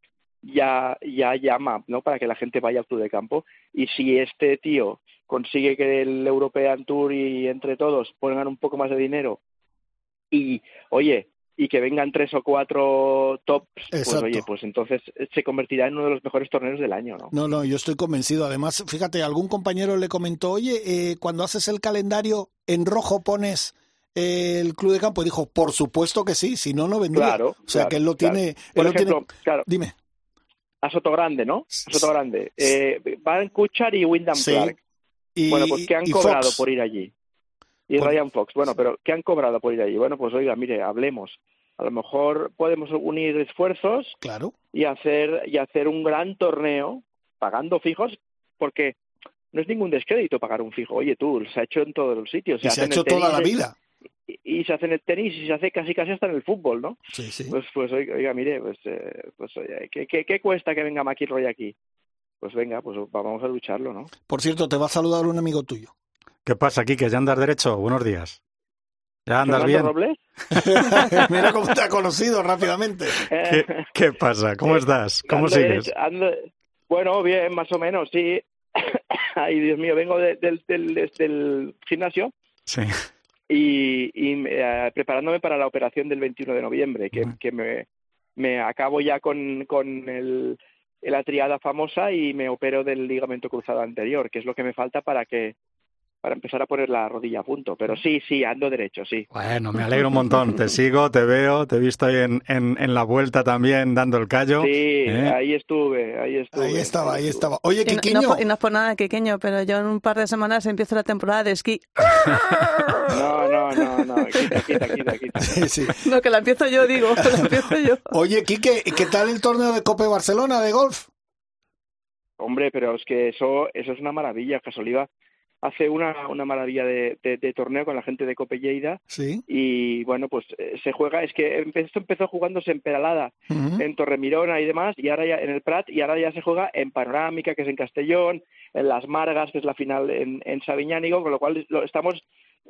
ya, ya llama, ¿no? Para que la gente vaya al club de campo. Y si este tío consigue que el European Tour y entre todos pongan un poco más de dinero y, oye, y que vengan tres o cuatro tops, pues Exacto. oye, pues entonces se convertirá en uno de los mejores torneos del año, ¿no? No, no, yo estoy convencido. Además, fíjate, algún compañero le comentó, oye, eh, cuando haces el calendario en rojo pones eh, el club de campo y dijo, por supuesto que sí, si no, no vendría. Claro, o sea claro, que él lo claro. tiene. Por él lo ejemplo, tiene... claro, Dime. a Sotogrande, ¿no? A Sotogrande. Eh, Van Kuchar y Wyndham Sí. Clark. Y, Bueno, pues ¿qué han cobrado Fox. por ir allí? Y Por- Ryan Fox. Bueno, pero ¿qué han cobrado por ir allí? Bueno, pues oiga, mire, hablemos. A lo mejor podemos unir esfuerzos Claro. y hacer y hacer un gran torneo pagando fijos, porque no es ningún descrédito pagar un fijo. Oye, tú, se ha hecho en todos los sitios. Y se ha hecho toda la vida. Y, y se hace en el tenis y se hace casi casi hasta en el fútbol, ¿no? Sí, sí. Pues, pues oiga, oiga, mire, pues, eh, pues oye, ¿qué, qué, qué cuesta que venga McIlroy aquí? Pues venga, pues vamos a lucharlo, ¿no? Por cierto, te va a saludar un amigo tuyo. ¿Qué pasa, Quique? ¿Ya andas derecho? Buenos días. ¿Ya andas bien? Robles. Mira cómo te ha conocido rápidamente. ¿Qué, qué pasa? ¿Cómo Eh, estás? ¿Cómo Ando sigues? derecho, ando- bueno, bien, más o menos, sí. Ay, Dios mío, vengo de- del, del, desde el gimnasio Sí. y, y eh, preparándome para la operación del 21 de noviembre, que, me, me acabo ya con, con el, la triada famosa y me opero del ligamento cruzado anterior, que es lo que me falta para que para empezar a poner la rodilla a punto. Pero sí, sí, ando derecho, sí. Bueno, me alegro un montón. Te sigo, te veo, te he visto ahí en, en, en la vuelta también dando el callo. Sí, ¿eh? ahí estuve, ahí estuve. Ahí estaba, ahí estaba. Oye, no, y no, y no es por nada pequeño, pero yo en un par de semanas empiezo la temporada de esquí. No, no, no, no, quita, quita, quita, quita. Sí, sí. No, que la empiezo yo, digo, la empiezo yo. Oye, Quique, ¿qué tal el torneo de Cope Barcelona de golf? Hombre, pero es que eso, eso es una maravilla. Casoliva hace una, una maravilla de, de, de torneo con la gente de Cope Lleida Sí. y bueno, pues eh, se juega, es que empezó, empezó jugándose en Peralada, Ujú. en Torremirona y demás, y ahora ya en el Prat, y ahora ya se juega en Panorámica, que es en Castellón, en Las Margas, que es la final en, en Sabiñánigo, con lo cual lo estamos,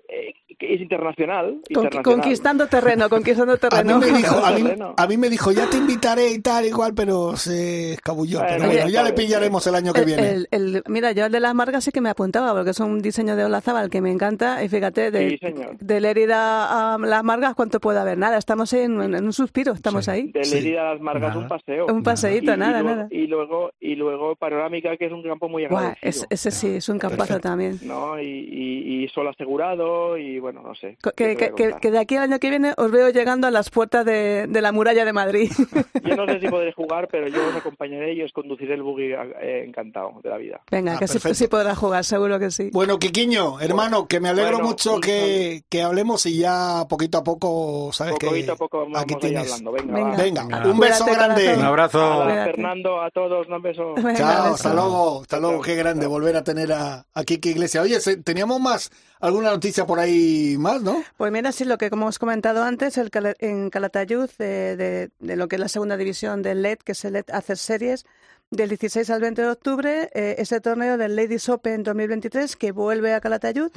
eh, es internacional, internacional. conquistando terreno, conquistando A mí, terreno. me dijo, a, mí, Terreno. a mí me dijo, ya te invitaré y tal, igual, pero se escabulló. Bueno, pero bueno, ya le sabes, pillaremos el año que El- viene. el- el- mira, yo el de las margas sí que me apuntaba, porque es un diseño de Olazábal que me encanta. Y fíjate, de, Sí, de Lérida a las margas, ¿cuánto puede haber? Nada, estamos en, en un suspiro, estamos Sí. ahí. De Sí. Lerida a Las Margas Nada. un paseo. Un paseíto, y, nada, y luego, nada. Y luego, y luego Panorámica, que es un campo muy Guau, Ya, ese sí, es un campazo también. ¿no? Y, y, y, solo asegurado y bueno, no sé. Que, que, de aquí al año que viene os veo llegando a las puertas de, de la muralla de Madrid. Yo no sé si podré jugar, pero yo os acompañaré y os conduciré el buggy eh, encantado de la vida. Venga, ah, que sí, sí, podrá jugar, seguro que sí. Bueno, Quiquiño, hermano, que me alegro mucho que, que, hablemos y ya poquito a poco, ¿sabes? Poquito a poco vamos aquí tienes... hablando. Venga, venga, un beso grande. Un abrazo. A Fernando, a todos, un beso. Chao, hasta luego, hasta luego, qué grande volver a tener a, a Kiki Iglesias. Oye, teníamos más, alguna noticia por ahí más, ¿no? Pues mira, sí, lo que como hemos comentado antes, el, en Calatayud, de, de, lo que es la segunda división del LED, que es el LED Hacer Series, del 16 al 20 de octubre, eh, ese torneo del Ladies Open 2023 que vuelve a Calatayud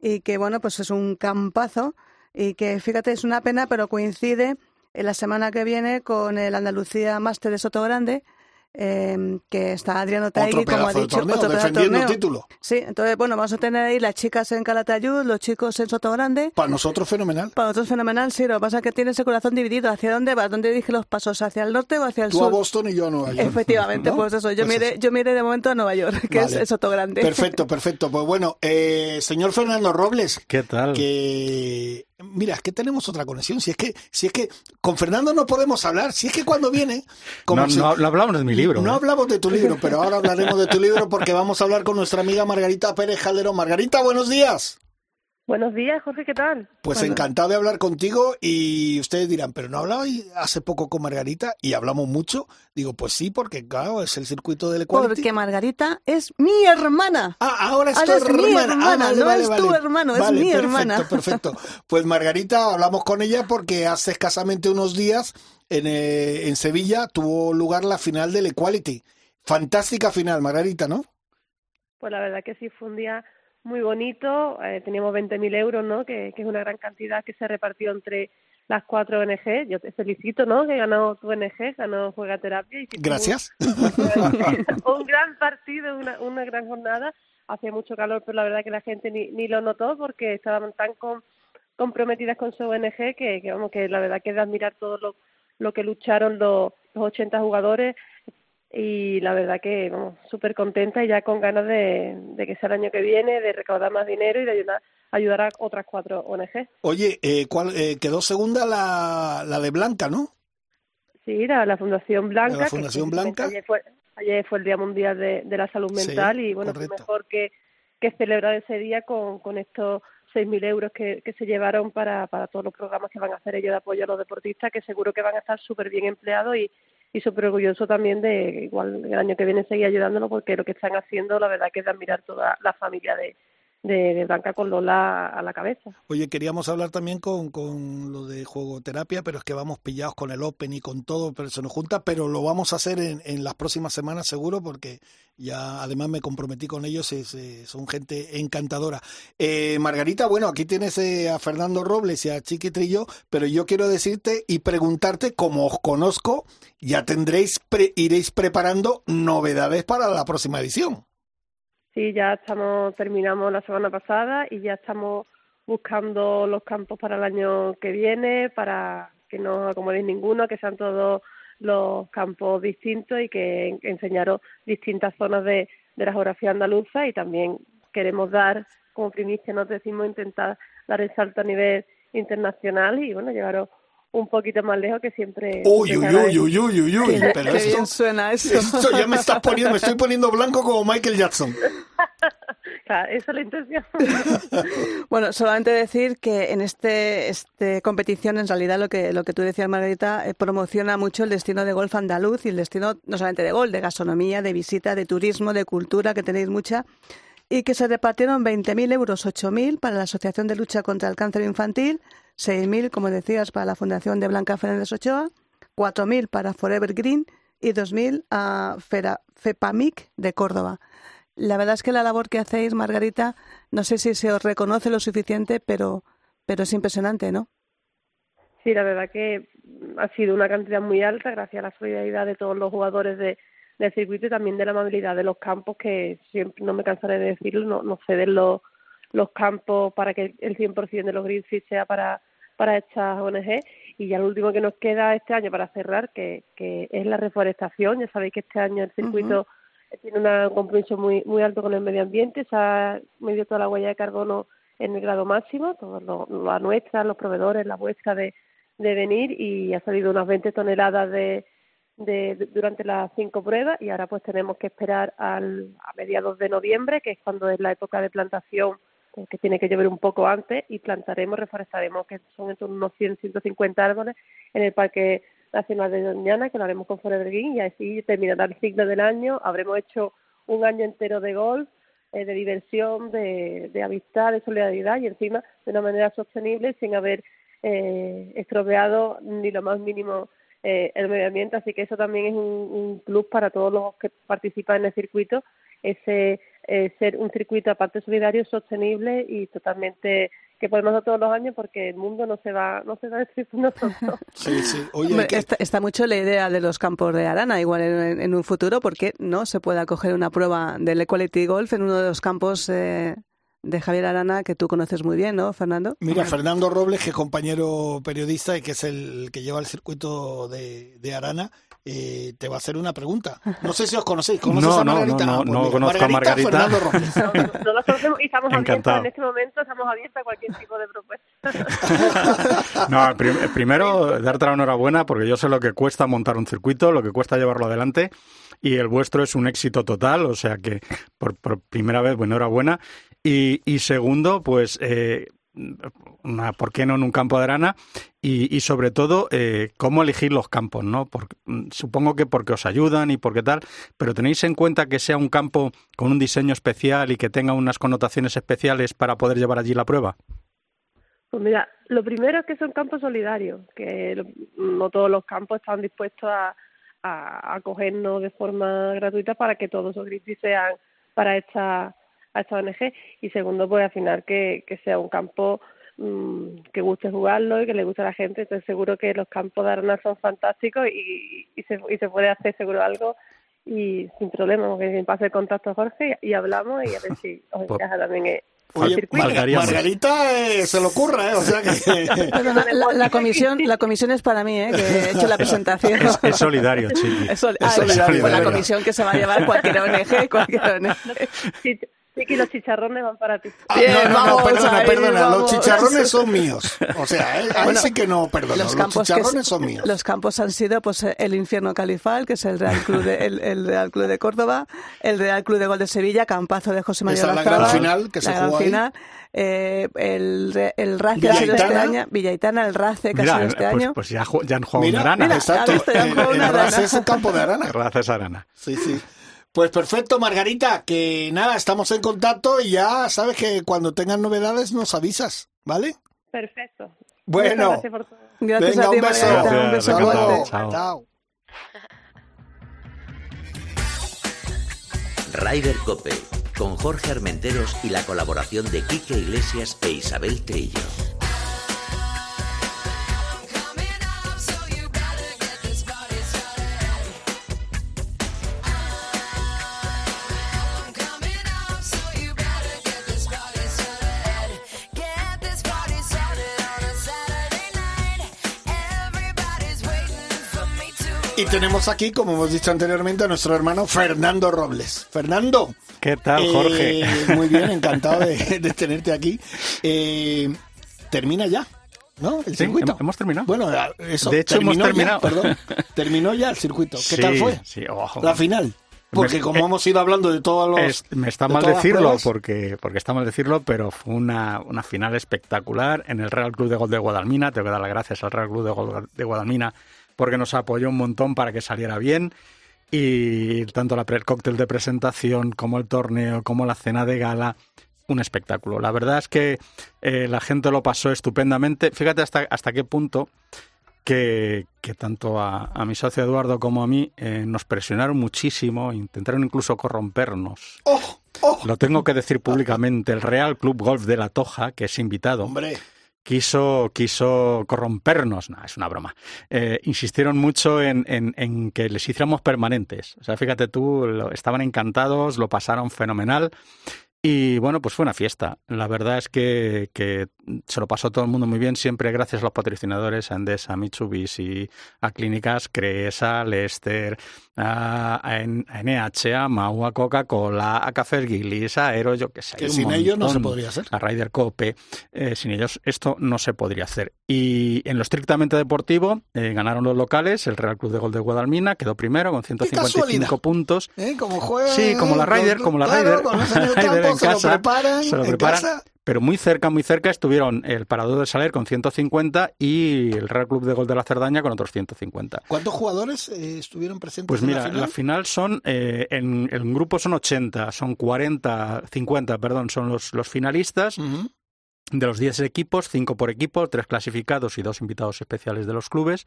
y que, bueno, pues es un campazo y que, fíjate, es una pena, pero coincide en la semana que viene con el Andalucía Máster de Soto Grande, eh, que está Adriano Taigui, como ha dicho, otro defendiendo el título. Sí, entonces, bueno, vamos a tener ahí las chicas en Calatayud, los chicos en Soto Grande. Para nosotros fenomenal. Para nosotros fenomenal, sí, lo que pasa es que tiene ese corazón dividido. ¿Hacia dónde va? ¿Dónde dije los pasos? ¿Hacia el norte o hacia el sur? Tú a Boston y yo a Nueva York. Efectivamente, pues eso. Yo, pues miré, yo miré de momento a Nueva York, que es, Soto Grande. Perfecto, perfecto. Pues bueno, eh, señor Fernando Robles. ¿Qué tal? Que Mira, es que tenemos otra conexión. Si es que, si es que con Fernando no podemos hablar, si es que cuando viene. Como no, no, hablamos de mi libro. No ¿eh? hablamos de tu libro, pero ahora hablaremos de tu libro porque vamos a hablar con nuestra amiga Margarita Pérez Jalero. Margarita, buenos días. Buenos días, Jorge, ¿qué tal? Pues encantado de hablar contigo y ustedes dirán, pero no hablaba hace poco con Margarita y hablamos mucho. Digo, pues sí, porque claro, es el circuito del Equality. Porque Margarita es mi hermana. Ah, ahora es tu hermana. Mi hermana. Ah, no es tu hermano, es mi hermana. Perfecto, Pues Margarita, hablamos con ella porque hace escasamente unos días en, eh, en Sevilla tuvo lugar la final del Equality. Fantástica final, Margarita, ¿no? Pues la verdad que sí fue un día muy bonito. Eh, teníamos 20.000 euros, ¿no? Que, que, es una gran cantidad que se repartió entre las cuatro ONG. Yo te felicito, ¿no? Que ganó tu ONG, ganó Juega Terapia. Y Gracias. Un, gran partido, una, una gran jornada. Hacía mucho calor, pero la verdad que la gente ni, ni lo notó porque estaban tan comprometidas con su ONG que, que, vamos, que la verdad que es de admirar todo lo, lo que lucharon los, los 80 jugadores y la verdad que vamos súper contenta y ya con ganas de, que sea el año que viene, de recaudar más dinero y de ayudar, ayudar a otras cuatro ONG. Oye, eh, ¿cuál, eh, quedó segunda la, la de Blanca, ¿no? Sí, la, la Fundación Blanca. La Fundación Blanca. Ayer fue, ayer fue el Día Mundial de, de la Salud Mental y bueno, mejor que, que celebrar ese día con, con estos 6.000 euros que, que se llevaron para, para todos los programas que van a hacer ellos de apoyo a los deportistas, que seguro que van a estar súper bien empleados y, y súper orgulloso también de igual el año que viene seguir ayudándolo porque lo que están haciendo la verdad que es de admirar toda la familia de, de, Blanca con Lola a la cabeza. Oye, queríamos hablar también con, con lo de juegoterapia, pero es que vamos pillados con el Open y con todo, pero se nos junta, pero lo vamos a hacer en, en las próximas semanas seguro, porque ya además me comprometí con ellos, es, son gente encantadora. Eh, Margarita, bueno, aquí tienes eh, a Fernando Robles y a Chiqui Trillo, pero yo quiero decirte y preguntarte, como os conozco, ya tendréis, iréis preparando novedades para la próxima edición. Sí, ya estamos, terminamos la semana pasada y ya estamos buscando los campos para el año que viene, para que no acomodéis ninguno, que sean todos los campos distintos y que enseñaros distintas zonas de, de la geografía andaluza y también queremos dar, como primicia nos decimos, intentar dar el salto a nivel internacional y bueno, llevaros un poquito más lejos que siempre. Uy, uy, uy, uy, uy, uy, uy, pero Qué bien suena eso. Esto ya me estás poniendo, me estoy poniendo blanco como Michael Jackson. Claro, esa es la intención. bueno, solamente decir que en este, este competición, en realidad, lo que, lo que tú decías, Margarita, eh, promociona mucho el destino de golf andaluz y el destino no solamente de golf, de gastronomía, de visita, de turismo, de cultura, que tenéis mucha, y que se repartieron 20.000 euros, 8.000 para la Asociación de Lucha contra el Cáncer Infantil, 6.000, como decías, para la Fundación de Blanca Fernández Ochoa, 4.000 para Forever Green y 2.000 a FEPAMIC de Córdoba. La verdad es que la labor que hacéis, Margarita, no sé si se os reconoce lo suficiente, pero, pero es impresionante, ¿no? Sí, la verdad que ha sido una cantidad muy alta gracias a la solidaridad de todos los jugadores de, del circuito y también de la amabilidad de los campos, que siempre no me cansaré de decirlo, no, no ceden los, los campos para que el 100% de los greenfish sea para, para estas ONG. Y ya lo último que nos queda este año para cerrar, que, que es la reforestación. Ya sabéis que este año el circuito tiene un compromiso muy muy alto con el medio ambiente, se ha medido toda la huella de carbono en el grado máximo, todo lo, la nuestra, los proveedores, la vuestra de, de venir. Y ha salido unas 20 toneladas de, de, durante las cinco pruebas. Y ahora pues tenemos que esperar al, a mediados de noviembre, que es cuando es la época de plantación, que tiene que llover un poco antes y plantaremos, reforestaremos, que son entre unos 100, 150 árboles en el Parque Nacional de Doñana, que lo haremos con Forever y así terminará el ciclo del año, habremos hecho un año entero de golf, eh, de diversión, de, de amistad, de solidaridad y encima de una manera sostenible sin haber eh, estropeado ni lo más mínimo eh, el medio ambiente, así que eso también es un, un, plus para todos los que participan en el circuito, ese eh, ser un circuito aparte solidario, sostenible y totalmente que podemos hacer todos los años porque el mundo no se va no se va a decir nosotros. Sí, sí. Oye, Hombre, que- está, está mucho la idea de los campos de arana, igual en, en un futuro, porque no se puede acoger una prueba del Equality Golf en uno de los campos eh, de Javier Arana que tú conoces muy bien, ¿no, Fernando? Mira, Fernando Robles, que es compañero periodista y que es el que lleva el circuito de, de Arana, eh, te va a hacer una pregunta. No sé si os conocéis. ¿Conoces No, a no, Margarita? no, no, Ah, pues no mira, conozco a Margarita. Fernando Robles. No, no los conocemos y estamos abiertos Encantado. en este momento, estamos abiertos a cualquier tipo de propuesta. No, prim- primero, darte la enhorabuena porque yo sé lo que cuesta montar un circuito, lo que cuesta llevarlo adelante y el vuestro es un éxito total, o sea que por, por primera vez, bueno, enhorabuena. Y, y segundo, pues, eh, una, ¿por qué no en un campo de arana? Y, sobre todo, eh, cómo elegir los campos, ¿no? Porque, mm, supongo que porque os ayudan y porque tal, pero tenéis en cuenta que sea un campo con un diseño especial y que tenga unas connotaciones especiales para poder llevar allí la prueba. Pues mira, lo primero es que son campos solidarios, que no todos los campos están dispuestos a, a acogernos de forma gratuita para que todos los Greenpeace sean para esta, a esta ONG. Y segundo, pues al final que, que sea un campo mm, que guste jugarlo y que le guste a la gente. Estoy seguro que los campos de arena son fantásticos y, y, se, y se puede hacer seguro algo y sin problema, que me pase el contacto a Jorge y, y hablamos y a ver si os Pues- encaja también el, el Oye. Margarita eh, se lo ocurra, ¿eh? O sea que... La, la comisión, la comisión es para mí, ¿eh? que he hecho la presentación. Es, es solidario, Chiqui. Es sol- Es ah, solidario, pues la comisión que se va a llevar cualquier ONG, cualquier ONG. Sí, sí que los chicharrones van para ti. Ah, Bien, no, no, no, vamos perdona, ahí, perdona, vamos. los chicharrones son míos. O sea, eh, Bueno, sí que no, perdona, los, campos que chicharrones es- son míos. Los campos han sido pues el Infierno Califal, que es el Real Club de, el, el Real Club de Córdoba, el Real Club de Gol de Sevilla, campazo de José María Esa es la gran final que se la gran jugó ahí. final, eh, el, el RACE ha sido este año, Villaitana, el RACE que ha Mira, sido este pues, año. pues ya, ya han jugado Mira, una arana. mira, exacto, ¿has visto? Ya han el, jugado el una Ras arana. es el campo de arana. Raza es arana. Sí, sí. Pues perfecto, Margarita, que nada, estamos en contacto y ya sabes que cuando tengas novedades nos avisas, ¿vale? Perfecto. Bueno. Gracias por todo. Gracias Venga, a ti, un beso. Margarita, un Gracias, beso encantado. Chao. Chao. Ryder Cope, con Jorge Armenteros y la colaboración de Quique Iglesias e Isabel Trillo. Y tenemos aquí, como hemos dicho anteriormente, a nuestro hermano Fernando Robles. Fernando. ¿Qué tal, Jorge? eh, muy bien, encantado de, de tenerte aquí. Eh, termina ya, ¿no? El Sí, circuito. hem- hemos terminado. Bueno, eso. De hecho, hemos terminó ya, terminado. perdón. Terminó ya el circuito. ¿Qué Sí, tal fue? sí, ojo. La final. Porque como eh, hemos ido hablando de todos los... Es- me está de mal decirlo porque, porque está mal decirlo, pero fue una, una final espectacular en el Real Club de Gol de Guadalmina. Tengo que dar las gracias al Real Club de Gol de Guadalmina porque nos apoyó un montón para que saliera bien. Y tanto la pre- el cóctel de presentación como el torneo, como la cena de gala, un espectáculo. La verdad es que eh, la gente lo pasó estupendamente. Fíjate hasta, hasta qué punto que, que tanto a, a mi socio Eduardo como a mí eh, nos presionaron muchísimo, intentaron incluso corrompernos. ¡Oh! ¡Oh! Lo tengo que decir públicamente, el Real Club Golf de La Toja, que es invitado, Hombre, quiso, quiso corrompernos. No, es una broma. Eh, insistieron mucho en, en- en que les hiciéramos permanentes. O sea, fíjate tú, estaban encantados, lo pasaron fenomenal. Y bueno, pues fue una fiesta. La verdad es que se lo pasó todo el mundo muy bien, siempre gracias a los patrocinadores, a Endesa, a Mitsubishi, a Clínicas, Creesa, Lester, a, a NH, a Mau, a Coca-Cola, a Café Guilis, a Aero, yo qué sé. Que sin ellos no se podría hacer. A Ryder Cope. Eh, sin ellos esto no se podría hacer. Y en lo estrictamente deportivo eh, ganaron los locales, el Real Club de Gol de Guadalmina quedó primero con 155 puntos. ¿Eh? Como juega, sí, como la Ryder, como la Ryder. se lo preparan, se lo preparan pero muy cerca, muy cerca estuvieron el Parador de Saler con 150 y el Real Club de Gol de la Cerdaña con otros 150. ¿Cuántos jugadores eh, estuvieron presentes pues mira, en la final? la final son, eh, en el grupo son 80, son 40, 50, perdón, son los, los finalistas. De los 10 equipos, 5 por equipo, 3 clasificados y 2 invitados especiales de los clubes.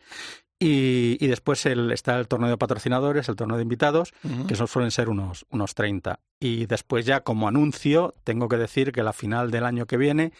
Y, y después el, está el torneo de patrocinadores, el torneo de invitados, que son, suelen ser unos, unos 30. Y después ya como anuncio, tengo que decir que la final del año que viene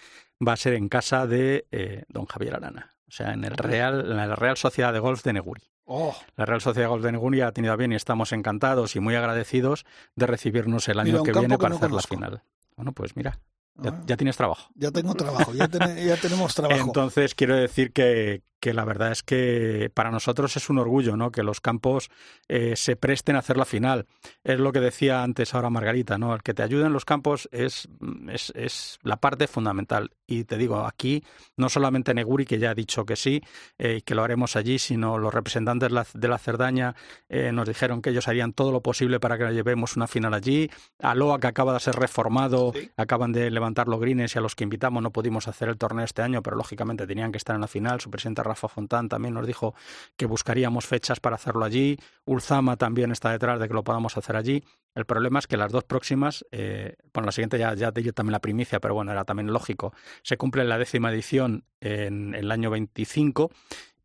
va a ser en casa de eh, don Javier Arana. O sea, en el Real, en la Real Sociedad de Golf de Neguri. Oh. La Real Sociedad de Golf de Neguri ha tenido bien y estamos encantados y muy agradecidos de recibirnos el año Mira, que viene que para no hacer conozco. la final. Bueno, pues mira, ya, ya tienes trabajo. Ya tengo trabajo, ya, ten- ya tenemos trabajo. Entonces quiero decir que, que la verdad es que para nosotros es un orgullo, ¿no? Que los campos eh, se presten a hacer la final. Es lo que decía antes ahora Margarita, ¿no? El que te ayuden los campos es, es, es la parte fundamental. Y te digo, aquí no solamente Neguri, que ya ha dicho que sí, eh, y que lo haremos allí, sino los representantes la- de la Cerdaña eh, nos dijeron que ellos harían todo lo posible para que la llevemos una final allí. Aloa, que acaba de ser reformado, Sí. acaban de levantar los greens y a los que invitamos no pudimos hacer el torneo este año, pero lógicamente tenían que estar en la final. Su presidente Rafa Fontán también nos dijo que buscaríamos fechas para hacerlo allí. Ulzama también está detrás de que lo podamos hacer allí. El problema es que las dos próximas, eh, bueno, la siguiente ya, ya te di también la primicia, pero bueno, era también lógico. Se cumple la décima edición en el año 25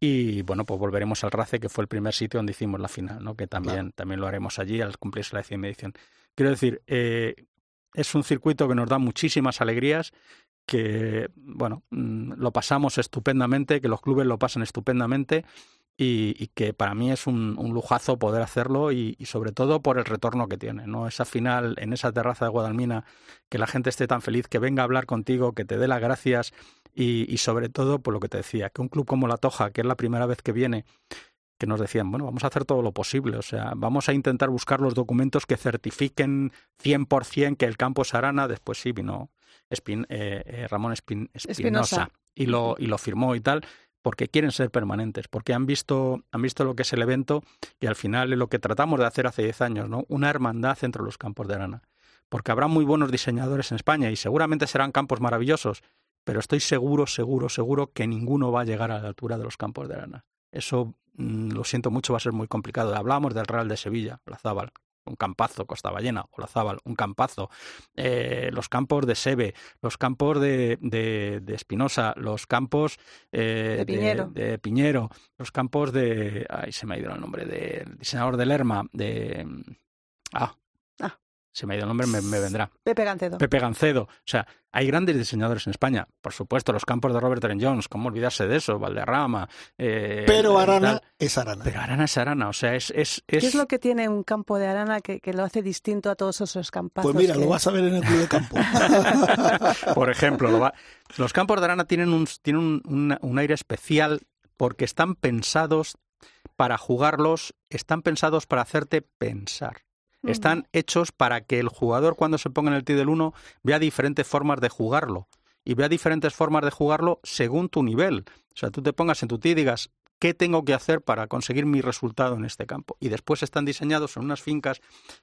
y bueno, pues volveremos al RACE, que fue el primer sitio donde hicimos la final, ¿no? que también, Claro. también lo haremos allí al cumplirse la décima edición. Quiero decir, eh, es un circuito que nos da muchísimas alegrías, que bueno, mm, lo pasamos estupendamente, que los clubes lo pasan estupendamente y, que para mí es un, un lujazo poder hacerlo y, y sobre todo por el retorno que tiene, ¿no? Esa final en esa terraza de Guadalmina, que la gente esté tan feliz, que venga a hablar contigo, que te dé las gracias y, y sobre todo, por lo que te decía, que un club como La Toja, que es la primera vez que viene, que nos decían, bueno, vamos a hacer todo lo posible, o sea, vamos a intentar buscar los documentos que certifiquen 100% que el campo es Arana, después sí vino Eh, eh, Ramón Espin- Espinosa. Y lo, y lo firmó y tal, porque quieren ser permanentes, porque han visto, han visto lo que es el evento y al final es lo que tratamos de hacer hace 10 años, ¿no? Una hermandad entre los campos de Arana. Porque habrá muy buenos diseñadores en España y seguramente serán campos maravillosos, pero estoy seguro, seguro, seguro que ninguno va a llegar a la altura de los campos de Arana. Eso, mm, lo siento mucho, va a ser muy complicado. Hablábamos del Real de Sevilla, Olazábal, un campazo, Costa Ballena, Olazábal, un campazo. Eh, los campos de Sebe, los campos de, de, de Espinosa, los campos eh, De Piñero. de, de Piñero, los campos de... Ay, se me ha ido el nombre, del diseñador de Lerma, de... Ah, Ah. Se me ha ido el nombre, me, me vendrá. Pepe Gancedo. Pepe Gancedo. O sea, hay grandes diseñadores en España. Por supuesto, los campos de Robert Trent Jones, ¿cómo olvidarse de eso? Valderrama. eh, Pero Arana es Arana. Pero Arana es Arana. O sea, es. es, ¿Qué es- es lo que tiene un campo de arana que, que lo hace distinto a todos esos campazos? Pues mira, que- lo vas a ver en el club de campo. Por ejemplo, lo va- los campos de Arana tienen, un, tienen un, un- un aire especial porque están pensados para jugarlos, están pensados para hacerte pensar. Están hechos para que el jugador cuando se ponga en el tee del 1 vea diferentes formas de jugarlo y vea diferentes formas de jugarlo según tu nivel. O sea, tú te pongas en tu tee y digas, ¿qué tengo que hacer para conseguir mi resultado en este campo? Y después están diseñados en unas fincas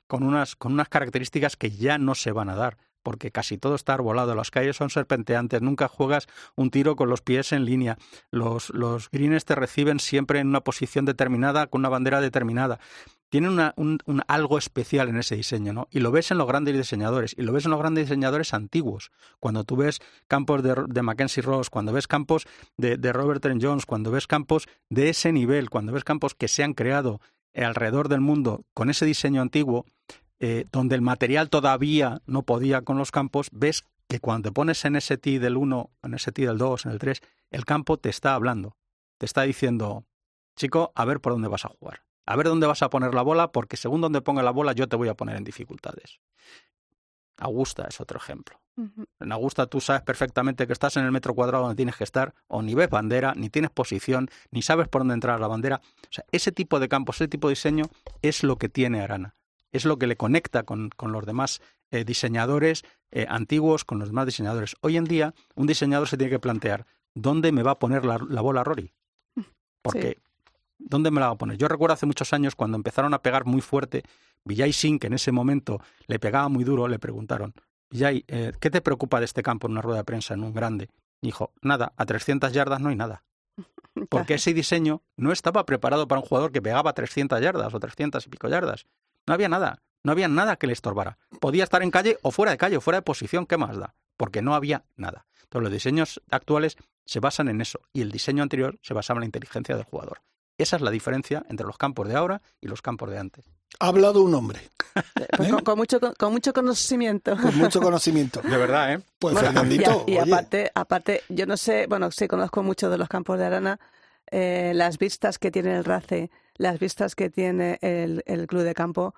con unas, con unas características que ya no se van a dar, porque casi todo está arbolado, las calles son serpenteantes, nunca juegas un tiro con los pies en línea, los, los greens te reciben siempre en una posición determinada, con una bandera determinada. Tienen un, algo especial en ese diseño, ¿no? Y lo ves en los grandes diseñadores, y lo ves en los grandes diseñadores antiguos. Cuando tú ves campos de, Mackenzie Ross, cuando ves campos de, Robert Trent Jones, cuando ves campos de ese nivel, cuando ves campos que se han creado alrededor del mundo con ese diseño antiguo, eh, donde el material todavía no podía con los campos, ves que cuando te pones en ese tee del 1, en ese tee del 2, en el 3, el campo te está hablando. Te está diciendo, chico, a ver por dónde vas a jugar. A ver dónde vas a poner la bola, porque según donde ponga la bola yo te voy a poner en dificultades. Augusta es otro ejemplo. En Augusta tú sabes perfectamente que estás en el metro cuadrado donde tienes que estar, o ni ves bandera, ni tienes posición, ni sabes por dónde entrar a la bandera. O sea, ese tipo de campos, ese tipo de diseño es lo que tiene Arana. Es lo que le conecta con, con los demás eh, diseñadores eh, antiguos, con los demás diseñadores. Hoy en día, un diseñador se tiene que plantear, ¿dónde me va a poner la, bola Rory? Porque, ¿dónde me la va a poner? Yo recuerdo hace muchos años cuando empezaron a pegar muy fuerte, Villay Singh, que en ese momento le pegaba muy duro, le preguntaron, Villay, eh, ¿qué te preocupa de este campo en una rueda de prensa, en un grande? dijo, nada, a 300 yardas no hay nada. Porque ese diseño no estaba preparado para un jugador que pegaba 300 yardas o 300 y pico yardas. No había nada, no había nada que le estorbara. Podía estar en calle o fuera de calle o fuera de posición, ¿qué más da? Porque no había nada. Entonces los diseños actuales se basan en eso y el diseño anterior se basaba en la inteligencia del jugador. Esa es la diferencia entre los campos de ahora y los campos de antes. Ha hablado un hombre. Pues ¿Eh? con, mucho, con, mucho conocimiento. Con mucho conocimiento. De verdad, ¿eh? Pues Fernandito. Y, aparte, aparte, yo no sé, bueno, sí conozco mucho de los campos de arana, eh, las vistas que tiene el RACE, las vistas que tiene el, el Club de Campo,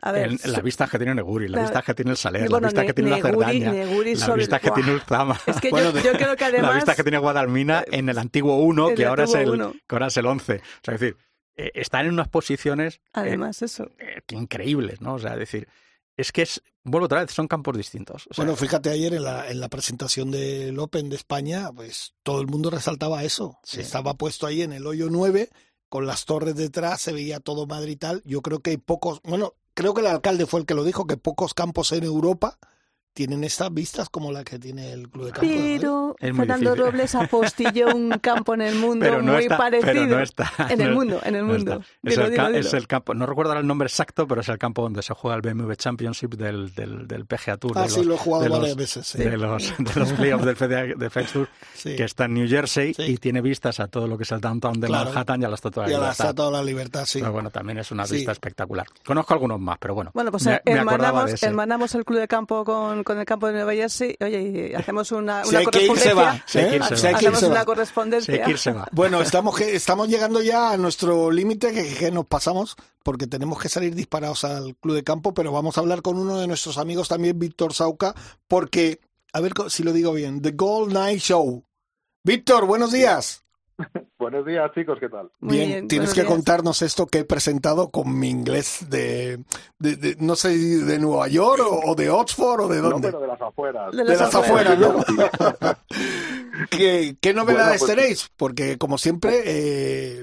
a ver, las vistas que tiene Neguri, las vistas que tiene el Saler, las vistas que tiene la Cerdaña, las vistas que tiene Ulzama. Es que yo, creo que además... La vista que tiene Guadalmina en el antiguo 1, que, ahora es el, que ahora es el 11. O sea, es decir, eh, están en unas posiciones... Eh, además, eso. Eh, increíbles, ¿no? O sea, es decir, es que es... Vuelvo otra vez, son campos distintos. bueno, fíjate ayer en la, en la presentación del Open de España, pues todo el mundo resaltaba eso. Estaba puesto ahí en el hoyo 9 con las torres detrás, se veía todo Madrid y tal. Yo creo que hay pocos, bueno, creo que el alcalde fue el que lo dijo, que pocos campos en Europa tienen estas vistas como la que tiene el Club de Campo. Pero Fernando Robles apostilló un campo en el mundo muy parecido. en el mundo, en el mundo. Es, el, campo, no recuerdo el nombre exacto, pero es el campo donde se juega el BMW Championship del, del, del PGA Tour. Ah, sí, lo he jugado varias veces. De, los, de los playoffs del FedEx Tour, que está en New Jersey y tiene vistas a todo lo que es el downtown de Manhattan y a la Estatua de la Libertad. Y a la Estatua de la Libertad, sí. Pero bueno, también es una vista espectacular. Conozco algunos más, pero bueno. Bueno, pues hermanamos el Club de Campo con con, el campo de Nueva Jersey, oye, hacemos una, una correspondencia. Hacemos una correspondencia. Bueno, estamos, estamos llegando ya a nuestro límite que, nos pasamos porque tenemos que salir disparados al club de campo, pero vamos a hablar con uno de nuestros amigos también, Víctor Sauca, porque, a ver si lo digo bien, The Gold Night Show. Víctor, buenos días. Buenos días, chicos, ¿qué tal? bien, tienes que contarnos esto que he presentado con mi inglés de, de, no sé, de Nueva York o, de Oxford o de dónde. No, pero de las afueras. De las, afueras, ¿no? ¿Qué, ¿Qué, novedades pues tenéis? Porque, como siempre, eh,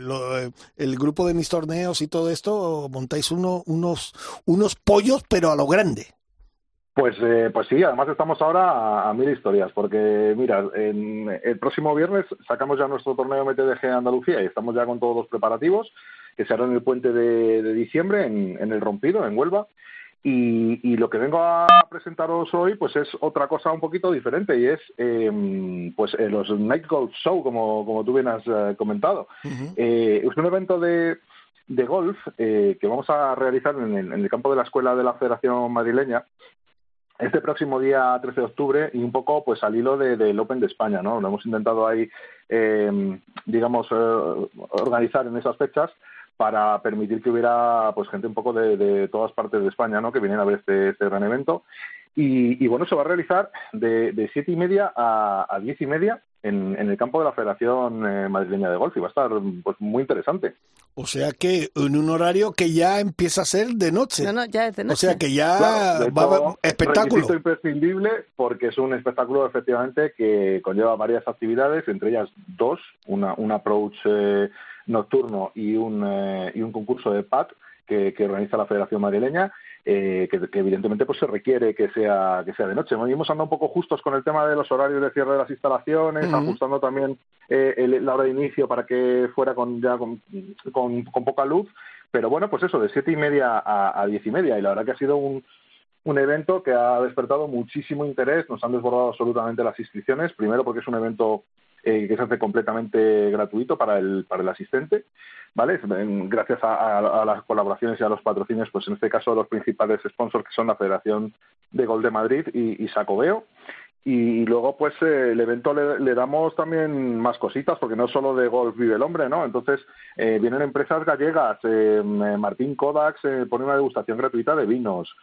el grupo de mis torneos y todo esto, montáis uno, unos, unos pollos, pero a lo grande. Pues, eh, pues sí, además estamos ahora a, mil historias, porque mira, en, el próximo viernes sacamos ya nuestro torneo MTDG Andalucía y estamos ya con todos los preparativos que se harán en el puente de, diciembre en, el Rompido, en Huelva. Y, lo que vengo a presentaros hoy pues es otra cosa un poquito diferente y es em, pues eh, los Night Golf Show, como, como tú bien has eh, comentado. es un evento de, de golf que vamos a realizar en el, en el, campo de la Escuela de la Federación Madrileña este próximo día 13 de octubre y un poco pues al hilo del Open de España, ¿no? Lo hemos intentado ahí, eh, digamos, eh, organizar en esas fechas para permitir que hubiera pues gente un poco de, todas partes de España, ¿no? Que vienen a ver este, este gran evento. Y, bueno, se va a realizar de, de siete y media a, a diez y media en, el campo de la Federación eh, Madrileña de Golf y va a estar pues muy interesante. O sea que en un horario que ya empieza a ser de noche. No, no, ya es de noche. O sea que ya va a haber espectáculo. imprescindible porque es un espectáculo efectivamente que conlleva varias actividades, entre ellas dos, una, un approach eh, nocturno y un, eh, y un concurso de PAT que, que organiza la Federación Madrileña eh, que, evidentemente pues se requiere que sea que sea de noche. Hemos andado un poco justos con el tema de los horarios de cierre de las instalaciones, ajustando también eh, la hora de inicio para que fuera con ya con, con, poca luz, pero bueno, pues eso, de siete y media a, a diez y media, y la verdad que ha sido un, un evento que ha despertado muchísimo interés, nos han desbordado absolutamente las inscripciones, primero porque es un evento eh, que se hace completamente gratuito para el, para el asistente, ¿vale? Gracias a, las colaboraciones y a los patrocinios, pues en este caso los principales sponsors que son la Federación de Gol de Madrid y, Sacobeo. Y, luego, pues, eh, el evento le, damos también más cositas, porque no solo de golf vive el hombre, ¿no? Entonces, eh, vienen empresas gallegas, Martín Kodaks pone una degustación gratuita de vinos,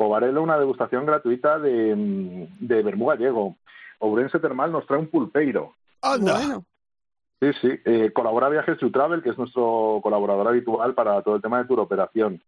Povarelo una degustación gratuita de, de vermú gallego. Ourense Termal nos trae un pulpeiro. Anda. Bueno, Sí, sí. Eh, colabora Viajes to Travel, que es nuestro colaborador habitual para todo el tema de tour operación.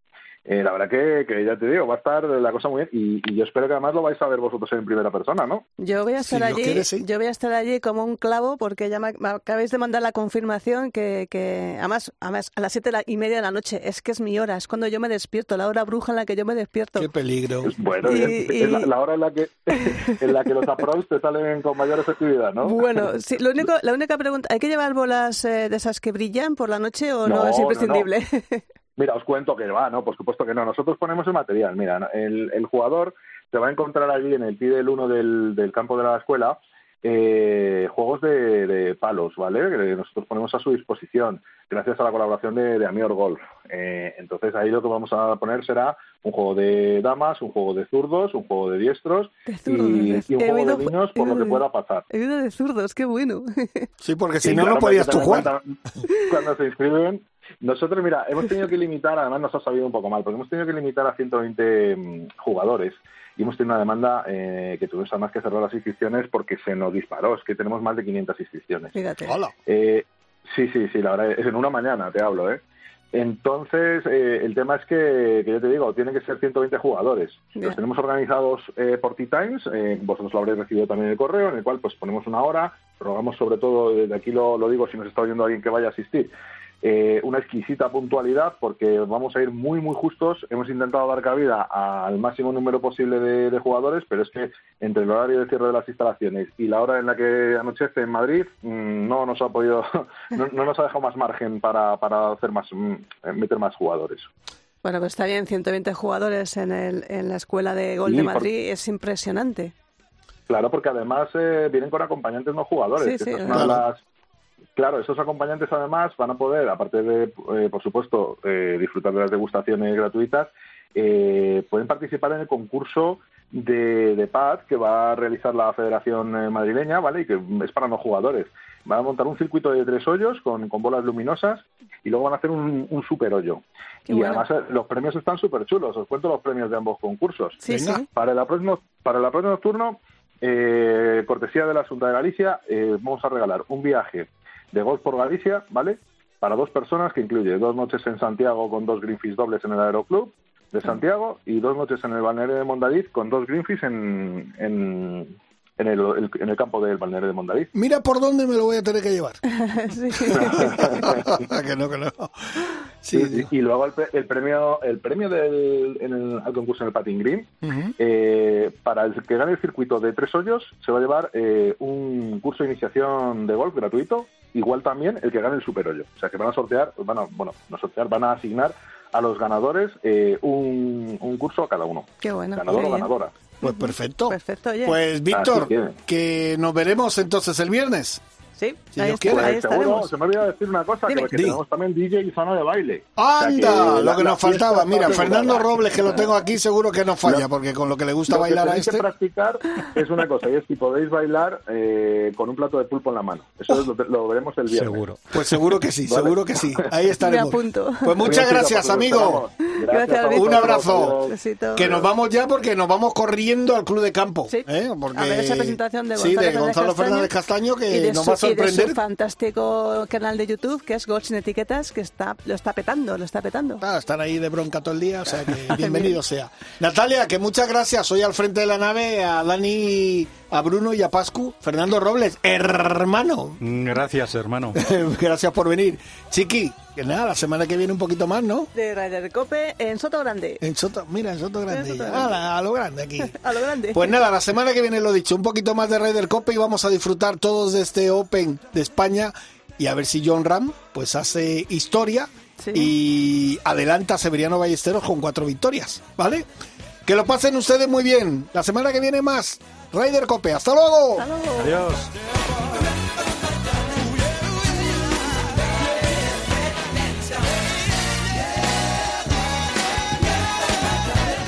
Eh, la verdad que, que ya te digo, va a estar la cosa muy bien y, y yo espero que además lo vais a ver vosotros en primera persona, ¿no? yo voy a estar allí, quieres, sí. yo voy a estar allí como un clavo porque ya me, me acabáis de mandar la confirmación que, que además, además a las siete y media de la noche es que es mi hora, es cuando yo me despierto, la hora bruja en la que yo me despierto. Qué peligro. Bueno, Y- es, y- es la, la hora en la que en la que los approach te salen con mayor efectividad, ¿no? Bueno, sí, lo único, la única pregunta, ¿hay que llevar bolas eh, de esas que brillan por la noche o no, No, es no, no. Mira, os cuento que va, ¿no? Por supuesto que no. Nosotros ponemos el material. Mira, el, el jugador se va a encontrar allí en el pie del uno del, del campo de la escuela eh, juegos de, de palos, ¿vale? Que nosotros ponemos a su disposición gracias a la colaboración de, de Amior Golf. Eh, entonces ahí lo que vamos a poner será un juego de damas, un juego de zurdos, un juego de diestros zurdos, y, un he juego de niños por lo que pueda pasar. He oído de zurdos, qué bueno. Sí, porque si Sí, no, claro, no podías tú jugar. cuenta, Cuando se inscriben, nosotros, mira, hemos tenido que limitar, además nos ha sabido un poco mal, porque hemos tenido que limitar a 120 mm, jugadores y hemos tenido una demanda eh, que tuvimos además que cerrar las inscripciones porque se nos disparó, es que tenemos más de 500 inscripciones. Fíjate. Hola. Eh, sí, sí, sí, la verdad, es en una mañana, te hablo, ¿eh? Entonces, eh, el tema es que, que yo te digo, tienen que ser 120 jugadores. Los tenemos organizados eh, por Tea Times, eh, vosotros lo habréis recibido también en el correo, en el cual pues ponemos una hora, rogamos sobre todo, desde aquí lo, lo digo si nos está oyendo alguien que vaya a asistir, eh, una exquisita puntualidad porque vamos a ir muy, muy justos. Hemos intentado dar cabida al máximo número posible de, de jugadores, pero es que entre el horario de cierre de las instalaciones y la hora en la que anochece en Madrid, mm, no nos ha podido, no, no nos ha dejado más margen para, para hacer más, mm, meter más jugadores. Bueno, pues está bien, 120 jugadores en, el, en la escuela de gol Sí, de por- Madrid, es impresionante. Claro, porque además eh, vienen con acompañantes no jugadores. Sí, que es una de las- Claro, esos acompañantes además van a poder, aparte de, eh, por supuesto, eh, disfrutar de las degustaciones gratuitas, eh, pueden participar en el concurso de, de pad que va a realizar la Federación eh, Madrileña, ¿vale? Y que es para no jugadores. Van a montar un circuito de tres hoyos con, con bolas luminosas y luego van a hacer un, un super hoyo. Qué y bueno. además los premios están súper chulos. Os cuento los premios de ambos concursos. Sí. Para el próximo, para el próximo turno, eh, cortesía de la Junta de Galicia, eh, vamos a regalar un viaje de golf por Galicia, ¿vale? Para dos personas que incluye dos noches en Santiago con dos Greenfish dobles en el Aeroclub de Santiago y dos noches en el balneario de Mondadiz con dos Greenfish en, en, en, el, el- en el campo del balneario de Mondadiz. Mira por dónde me lo voy a tener que llevar. Sí. que no, que no. Sí, Sí, sí. Y luego el, pre- el premio el premio del en el, al concurso en el Patin Green. Eh, para el que gane el circuito de tres hoyos se va a llevar eh, un curso de iniciación de golf gratuito, igual también el que gane el super hoyo. O sea que van a sortear, van a, bueno, no sortear, van a asignar a los ganadores eh, un, un curso a cada uno. Qué bueno. Ganador o ganadora. Pues perfecto. Perfecto, oye. Pues Víctor, que nos veremos entonces el viernes. Sí, Si ahí, Dios está- quiere. ahí seguro, estaremos. se me olvidó decir una cosa, Dime. que, que tenemos también DJ y zona de baile. O sea Anda, lo que la nos faltaba. Mira. Fernando Robles, que lo tengo aquí, seguro que no falla, porque con lo que le gusta Lo que bailar a tenéis este. que practicar es una cosa, y es si podéis bailar eh, con un plato de pulpo en la mano. Eso es lo, lo veremos el viernes. Seguro. Pues seguro que sí, Vale. seguro que sí. Ahí estaremos. Me apunto. Pues muchas gracias, amigo. Gracias, a Víctor. Un abrazo. Besito. Que nos vamos ya porque nos vamos corriendo al club de campo. Sí. ¿eh? Porque... A ver esa presentación de Sí, Gonzalo de Fernández Gonzalo Castaño. Fernández Castaño, que de nos va a Y de sorprender. su fantástico canal de YouTube, que es Gold Sin Etiquetas, que está lo está petando, lo está petando. Ah, están ahí de bronca todo el día, o sea que bienvenido sea. Natalia, que muchas gracias. Hoy al frente de la nave a Dani, a Bruno y a Pascu. Fernando Robles, hermano. Gracias, hermano. gracias por venir. Chiqui, que nada, la semana que viene un poquito más, ¿no? De Ryder Cope en Soto Grande. En Soto, mira, en Soto Grande. Soto ya. Grande. Ala, a lo grande aquí. A lo grande. Pues nada, la semana que viene lo dicho, un poquito más de Ryder Cope y vamos a disfrutar todos de este Open de España y a ver si John Ram pues hace historia Sí. y adelanta a Severiano Ballesteros con cuatro victorias, ¿vale? Que lo pasen ustedes muy bien. La semana que viene más Ryder Cope. ¡Hasta luego! Hasta luego. Adiós.